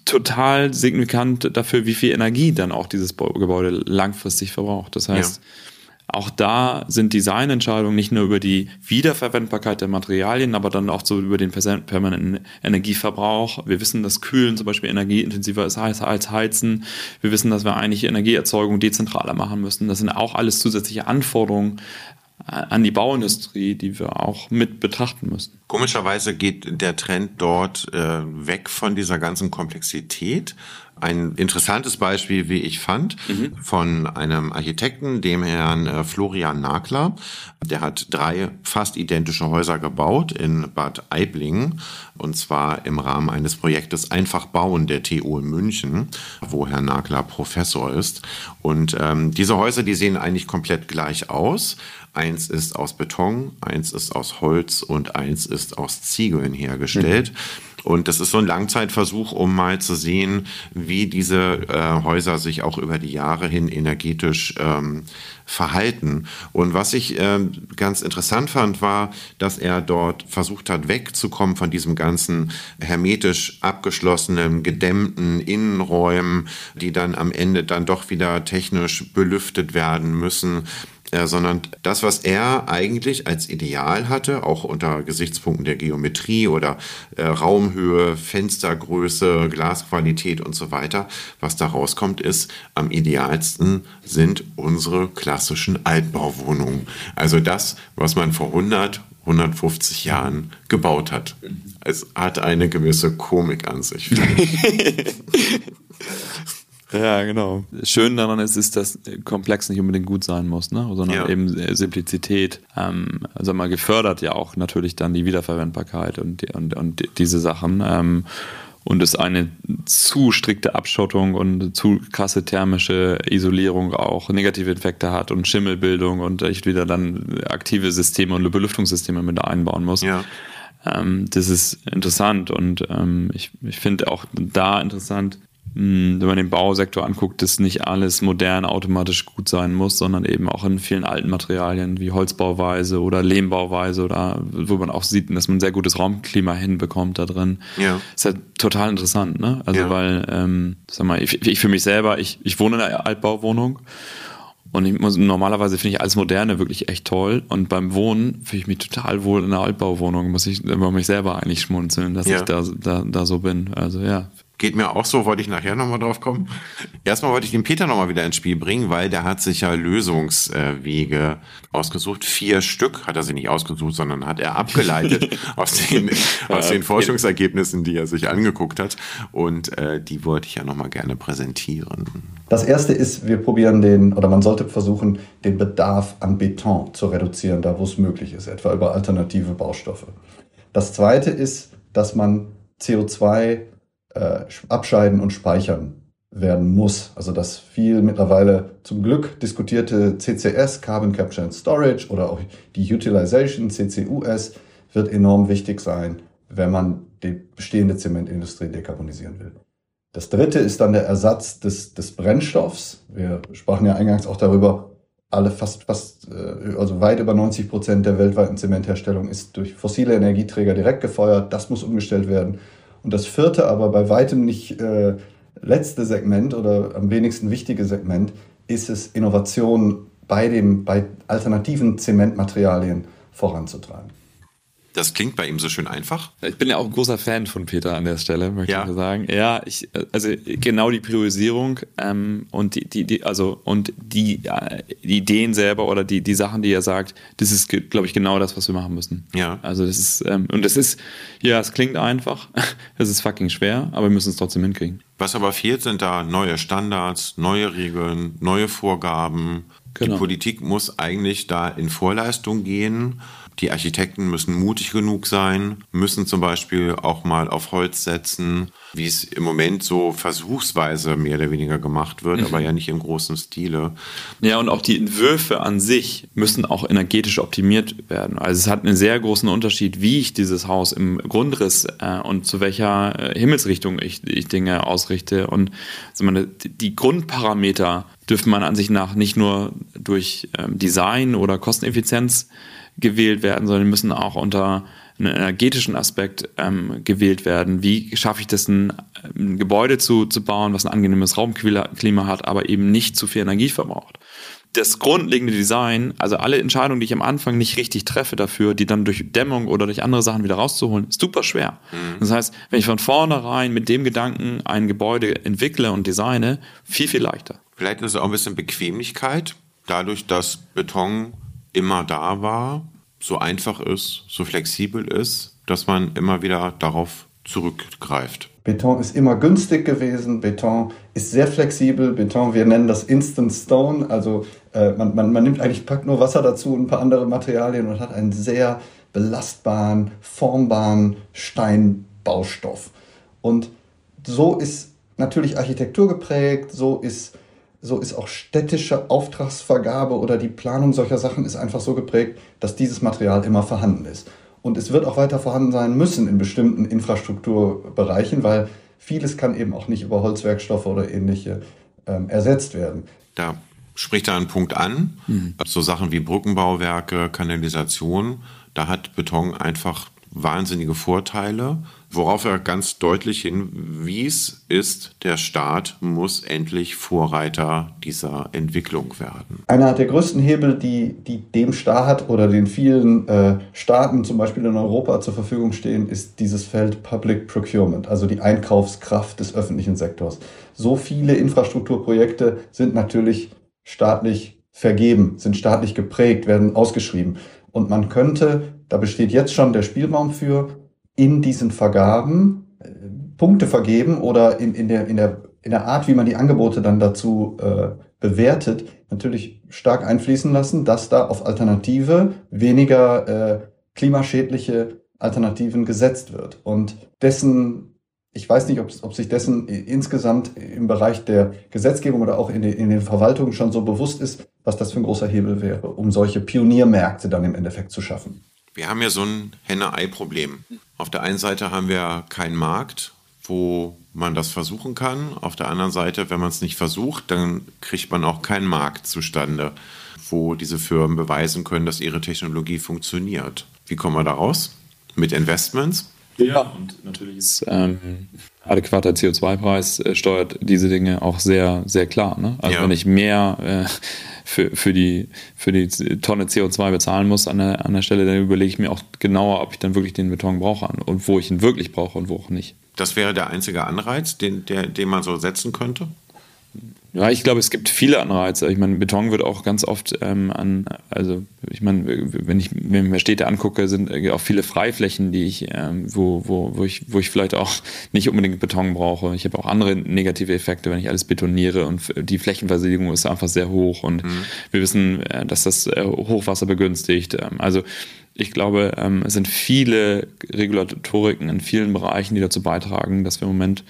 total signifikant dafür, wie viel Energie dann auch dieses Gebäude langfristig verbraucht. Das heißt, ja auch da sind Designentscheidungen nicht nur über die Wiederverwendbarkeit der Materialien, aber dann auch so über den permanenten Energieverbrauch. Wir wissen, dass Kühlen zum Beispiel energieintensiver ist als Heizen. Wir wissen, dass wir eigentlich Energieerzeugung dezentraler machen müssen. Das sind auch alles zusätzliche Anforderungen an die Bauindustrie, die wir auch mit betrachten müssen. Komischerweise geht der Trend dort äh, weg von dieser ganzen Komplexität ein interessantes Beispiel, wie ich fand, mhm. von einem Architekten, dem Herrn äh, Florian Nagler. Der hat drei fast identische Häuser gebaut in Bad Aiblingen und zwar im Rahmen eines Projektes Einfach bauen der TU in München, wo Herr Nagler Professor ist. Und ähm, diese Häuser, die sehen eigentlich komplett gleich aus. Eins ist aus Beton, eins ist aus Holz und eins ist aus Ziegeln hergestellt. Mhm. Und das ist so ein Langzeitversuch, um mal zu sehen, wie diese äh, Häuser sich auch über die Jahre hin energetisch ähm, verhalten. Und was ich äh, ganz interessant fand, war, dass er dort versucht hat, wegzukommen von diesem ganzen hermetisch abgeschlossenen, gedämmten Innenräumen, die dann am Ende dann doch wieder technisch belüftet werden müssen äh, sondern das, was er eigentlich als Ideal hatte, auch unter Gesichtspunkten der Geometrie oder äh, Raumhöhe, Fenstergröße, Glasqualität und so weiter, was da rauskommt, ist, am idealsten sind unsere klassischen Altbauwohnungen. Also das, was man vor 100, 150 Jahren gebaut hat. Es hat eine gewisse Komik an sich. Ja, genau. Schön daran ist, ist, dass komplex nicht unbedingt gut sein muss, ne? sondern ja. eben Simplizität. Ähm, also mal gefördert ja auch natürlich dann die Wiederverwendbarkeit und, und, und diese Sachen. Ähm, und es eine zu strikte Abschottung und zu krasse thermische Isolierung auch negative Effekte hat und Schimmelbildung und echt wieder dann aktive Systeme und Belüftungssysteme mit einbauen muss. Ja. Ähm, das ist interessant und ähm, ich, ich finde auch da interessant, wenn man den Bausektor anguckt, dass nicht alles modern automatisch gut sein muss, sondern eben auch in vielen alten Materialien wie Holzbauweise oder Lehmbauweise oder wo man auch sieht, dass man ein sehr gutes Raumklima hinbekommt da drin. Ja. Ist halt total interessant, ne? Also ja. weil, ähm, sag mal, ich, ich für mich selber, ich, ich wohne in einer Altbauwohnung und ich muss, normalerweise finde ich alles Moderne wirklich echt toll. Und beim Wohnen fühle ich mich total wohl in einer Altbauwohnung. Muss ich über mich selber eigentlich schmunzeln, dass ja. ich da, da, da so bin. Also ja, Geht mir auch so, wollte ich nachher nochmal drauf kommen. Erstmal wollte ich den Peter nochmal wieder ins Spiel bringen, weil der hat sich ja Lösungswege ausgesucht. Vier Stück hat er sich nicht ausgesucht, sondern hat er abgeleitet aus den, aus den Forschungsergebnissen, die er sich angeguckt hat. Und äh, die wollte ich ja nochmal gerne präsentieren. Das erste ist, wir probieren den, oder man sollte versuchen, den Bedarf an Beton zu reduzieren, da wo es möglich ist, etwa über alternative Baustoffe. Das zweite ist, dass man CO2 äh, abscheiden und speichern werden muss. Also das viel mittlerweile zum Glück diskutierte CCS, Carbon Capture and Storage oder auch die Utilization, CCUS, wird enorm wichtig sein, wenn man die bestehende Zementindustrie dekarbonisieren will. Das dritte ist dann der Ersatz des, des Brennstoffs. Wir sprachen ja eingangs auch darüber, alle fast, fast, äh, also weit über 90 Prozent der weltweiten Zementherstellung ist durch fossile Energieträger direkt gefeuert. Das muss umgestellt werden. Und das vierte, aber bei weitem nicht äh, letzte Segment oder am wenigsten wichtige Segment ist es, Innovation bei, dem, bei alternativen Zementmaterialien voranzutreiben. Das klingt bei ihm so schön einfach. Ich bin ja auch ein großer Fan von Peter an der Stelle, möchte ja. ich sagen. Ja, ich, also genau die Priorisierung ähm, und die, die, die, also und die, äh, die Ideen selber oder die, die Sachen, die er sagt, das ist, glaube ich, genau das, was wir machen müssen. Ja. Also das ist, ähm, und das ist, ja, es klingt einfach, es ist fucking schwer, aber wir müssen es trotzdem hinkriegen. Was aber fehlt, sind da neue Standards, neue Regeln, neue Vorgaben. Genau. Die Politik muss eigentlich da in Vorleistung gehen die Architekten müssen mutig genug sein, müssen zum Beispiel auch mal auf Holz setzen, wie es im Moment so versuchsweise mehr oder weniger gemacht wird, mhm. aber ja nicht im großen Stile. Ja, und auch die Entwürfe an sich müssen auch energetisch optimiert werden. Also es hat einen sehr großen Unterschied, wie ich dieses Haus im Grundriss äh, und zu welcher äh, Himmelsrichtung ich, ich Dinge ausrichte. Und also meine, die Grundparameter dürfte man an sich nach nicht nur durch ähm, Design oder Kosteneffizienz gewählt werden, sondern die müssen auch unter einem energetischen Aspekt ähm, gewählt werden. Wie schaffe ich das, ein, ein, Gebäude zu, zu bauen, was ein angenehmes Raumklima hat, aber eben nicht zu viel Energie verbraucht? Das grundlegende Design, also alle Entscheidungen, die ich am Anfang nicht richtig treffe dafür, die dann durch Dämmung oder durch andere Sachen wieder rauszuholen, ist super schwer. Mhm. Das heißt, wenn ich von vornherein mit dem Gedanken ein Gebäude entwickle und designe, viel, viel leichter. Vielleicht ist es auch ein bisschen Bequemlichkeit, dadurch, dass Beton immer da war, so einfach ist, so flexibel ist, dass man immer wieder darauf zurückgreift. Beton ist immer günstig gewesen, Beton ist sehr flexibel, Beton, wir nennen das Instant Stone, also äh, man, man, man nimmt eigentlich, packt nur Wasser dazu und ein paar andere Materialien und hat einen sehr belastbaren, formbaren Steinbaustoff. Und so ist natürlich Architektur geprägt, so ist, so ist auch städtische Auftragsvergabe oder die Planung solcher Sachen ist einfach so geprägt, dass dieses Material immer vorhanden ist. Und es wird auch weiter vorhanden sein müssen in bestimmten Infrastrukturbereichen, weil vieles kann eben auch nicht über Holzwerkstoffe oder ähnliche ähm, ersetzt werden. Da spricht er einen Punkt an, mhm. so Sachen wie Brückenbauwerke, Kanalisation, da hat Beton einfach wahnsinnige Vorteile. Worauf er ganz deutlich hinwies, ist, der Staat muss endlich Vorreiter dieser Entwicklung werden. Einer der größten Hebel, die, die dem Staat oder den vielen äh, Staaten, zum Beispiel in Europa, zur Verfügung stehen, ist dieses Feld Public Procurement, also die Einkaufskraft des öffentlichen Sektors. So viele Infrastrukturprojekte sind natürlich staatlich vergeben, sind staatlich geprägt, werden ausgeschrieben. Und man könnte, da besteht jetzt schon der Spielraum für, in diesen Vergaben äh, Punkte vergeben oder in, in, der, in, der, in der Art, wie man die Angebote dann dazu äh, bewertet, natürlich stark einfließen lassen, dass da auf Alternative weniger äh, klimaschädliche Alternativen gesetzt wird. Und dessen, ich weiß nicht, ob, ob sich dessen insgesamt im Bereich der Gesetzgebung oder auch in, den, in den Verwaltungen schon so bewusst ist, was das für ein großer Hebel wäre, um solche Pioniermärkte dann im Endeffekt zu schaffen. Wir haben ja so ein Henne-Ei-Problem. Auf der einen Seite haben wir keinen Markt, wo man das versuchen kann. Auf der anderen Seite, wenn man es nicht versucht, dann kriegt man auch keinen Markt zustande, wo diese Firmen beweisen können, dass ihre Technologie funktioniert. Wie kommen wir da raus? Mit Investments? Ja, und natürlich ist ähm, adäquater CO2-Preis äh, steuert diese Dinge auch sehr, sehr klar. Ne? Also ja. wenn ich mehr äh, für, für, die, für die Tonne CO2 bezahlen muss an der, an der Stelle, dann überlege ich mir auch genauer, ob ich dann wirklich den Beton brauche und wo ich ihn wirklich brauche und wo auch nicht. Das wäre der einzige Anreiz, den, der, den man so setzen könnte? Ja, ich glaube, es gibt viele Anreize. Ich meine, Beton wird auch ganz oft ähm, an, also ich meine, wenn ich mir Städte angucke, sind auch viele Freiflächen, die ich, ähm, wo, wo, wo ich, wo ich vielleicht auch nicht unbedingt Beton brauche. Ich habe auch andere negative Effekte, wenn ich alles betoniere und die Flächenversiegelung ist einfach sehr hoch und mhm. wir wissen, äh, dass das äh, Hochwasser begünstigt. Ähm, also ich glaube, ähm, es sind viele Regulatoriken in vielen Bereichen, die dazu beitragen, dass wir im Moment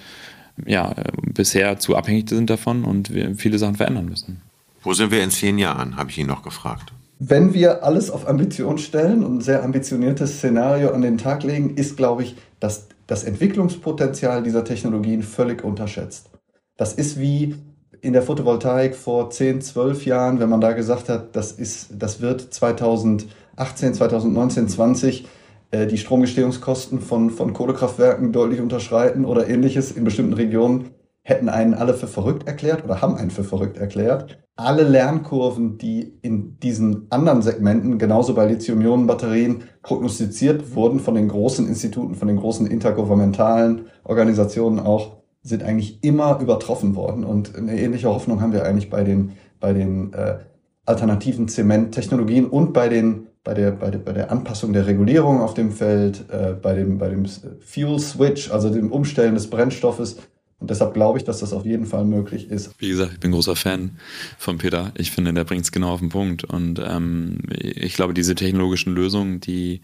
ja, bisher zu abhängig sind davon und wir viele Sachen verändern müssen. Wo sind wir in zehn Jahren, habe ich ihn noch gefragt. Wenn wir alles auf Ambition stellen und ein sehr ambitioniertes Szenario an den Tag legen, ist, glaube ich, dass das Entwicklungspotenzial dieser Technologien völlig unterschätzt. Das ist wie in der Photovoltaik vor 10, 12 Jahren, wenn man da gesagt hat, das, ist, das wird 2018, 2019, 20 äh, die Stromgestehungskosten von, von Kohlekraftwerken deutlich unterschreiten oder ähnliches in bestimmten Regionen, hätten einen alle für verrückt erklärt oder haben einen für verrückt erklärt. Alle Lernkurven, die in diesen anderen Segmenten, genauso bei Lithium-Ionen-Batterien, prognostiziert wurden von den großen Instituten, von den großen intergouvernementalen Organisationen auch, sind eigentlich immer übertroffen worden. Und eine ähnliche Hoffnung haben wir eigentlich bei den, bei den äh, alternativen Zementtechnologien und bei den bei der, bei der, bei der Anpassung der Regulierung auf dem Feld, äh, bei, dem, bei dem Fuel Switch, also dem Umstellen des Brennstoffes. Und deshalb glaube ich, dass das auf jeden Fall möglich ist. Wie gesagt, ich bin großer Fan von Peter. Ich finde, der bringt es genau auf den Punkt. Und ähm, ich glaube, diese technologischen Lösungen, die,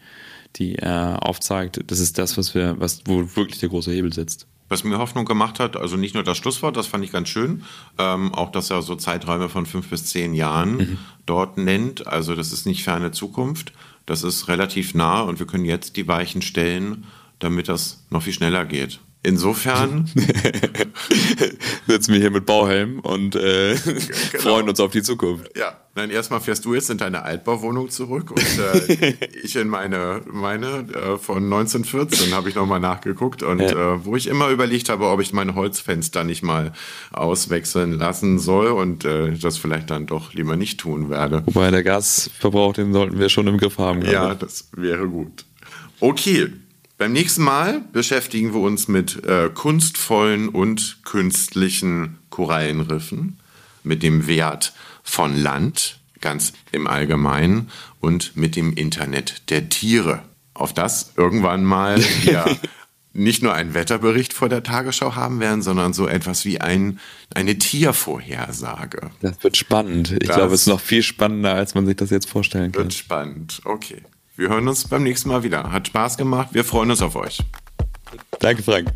die er aufzeigt, das ist das, was wir, was, wo wirklich der große Hebel sitzt was mir Hoffnung gemacht hat, also nicht nur das Schlusswort, das fand ich ganz schön, ähm, auch dass er so Zeiträume von fünf bis zehn Jahren mhm. dort nennt. Also das ist nicht ferne Zukunft, das ist relativ nah und wir können jetzt die Weichen stellen, damit das noch viel schneller geht. Insofern sitzen wir hier mit Bauhelm und äh, genau. freuen uns auf die Zukunft. Ja, nein, erstmal fährst du jetzt in deine Altbauwohnung zurück und äh, ich in meine, meine äh, von 1914 habe ich nochmal nachgeguckt und ja. äh, wo ich immer überlegt habe, ob ich meine Holzfenster nicht mal auswechseln lassen soll und äh, das vielleicht dann doch lieber nicht tun werde. Wobei der Gasverbrauch, den sollten wir schon im Griff haben. Ja, das wäre gut. Okay, beim nächsten Mal beschäftigen wir uns mit äh, kunstvollen und künstlichen Korallenriffen, mit dem Wert von Land ganz im Allgemeinen und mit dem Internet der Tiere. Auf das irgendwann mal wir nicht nur einen Wetterbericht vor der Tagesschau haben werden, sondern so etwas wie ein, eine Tiervorhersage. Das wird spannend. Ich das glaube, es ist noch viel spannender, als man sich das jetzt vorstellen kann. Wird spannend, okay. Wir hören uns beim nächsten Mal wieder. Hat Spaß gemacht. Wir freuen uns auf euch. Danke, Frank.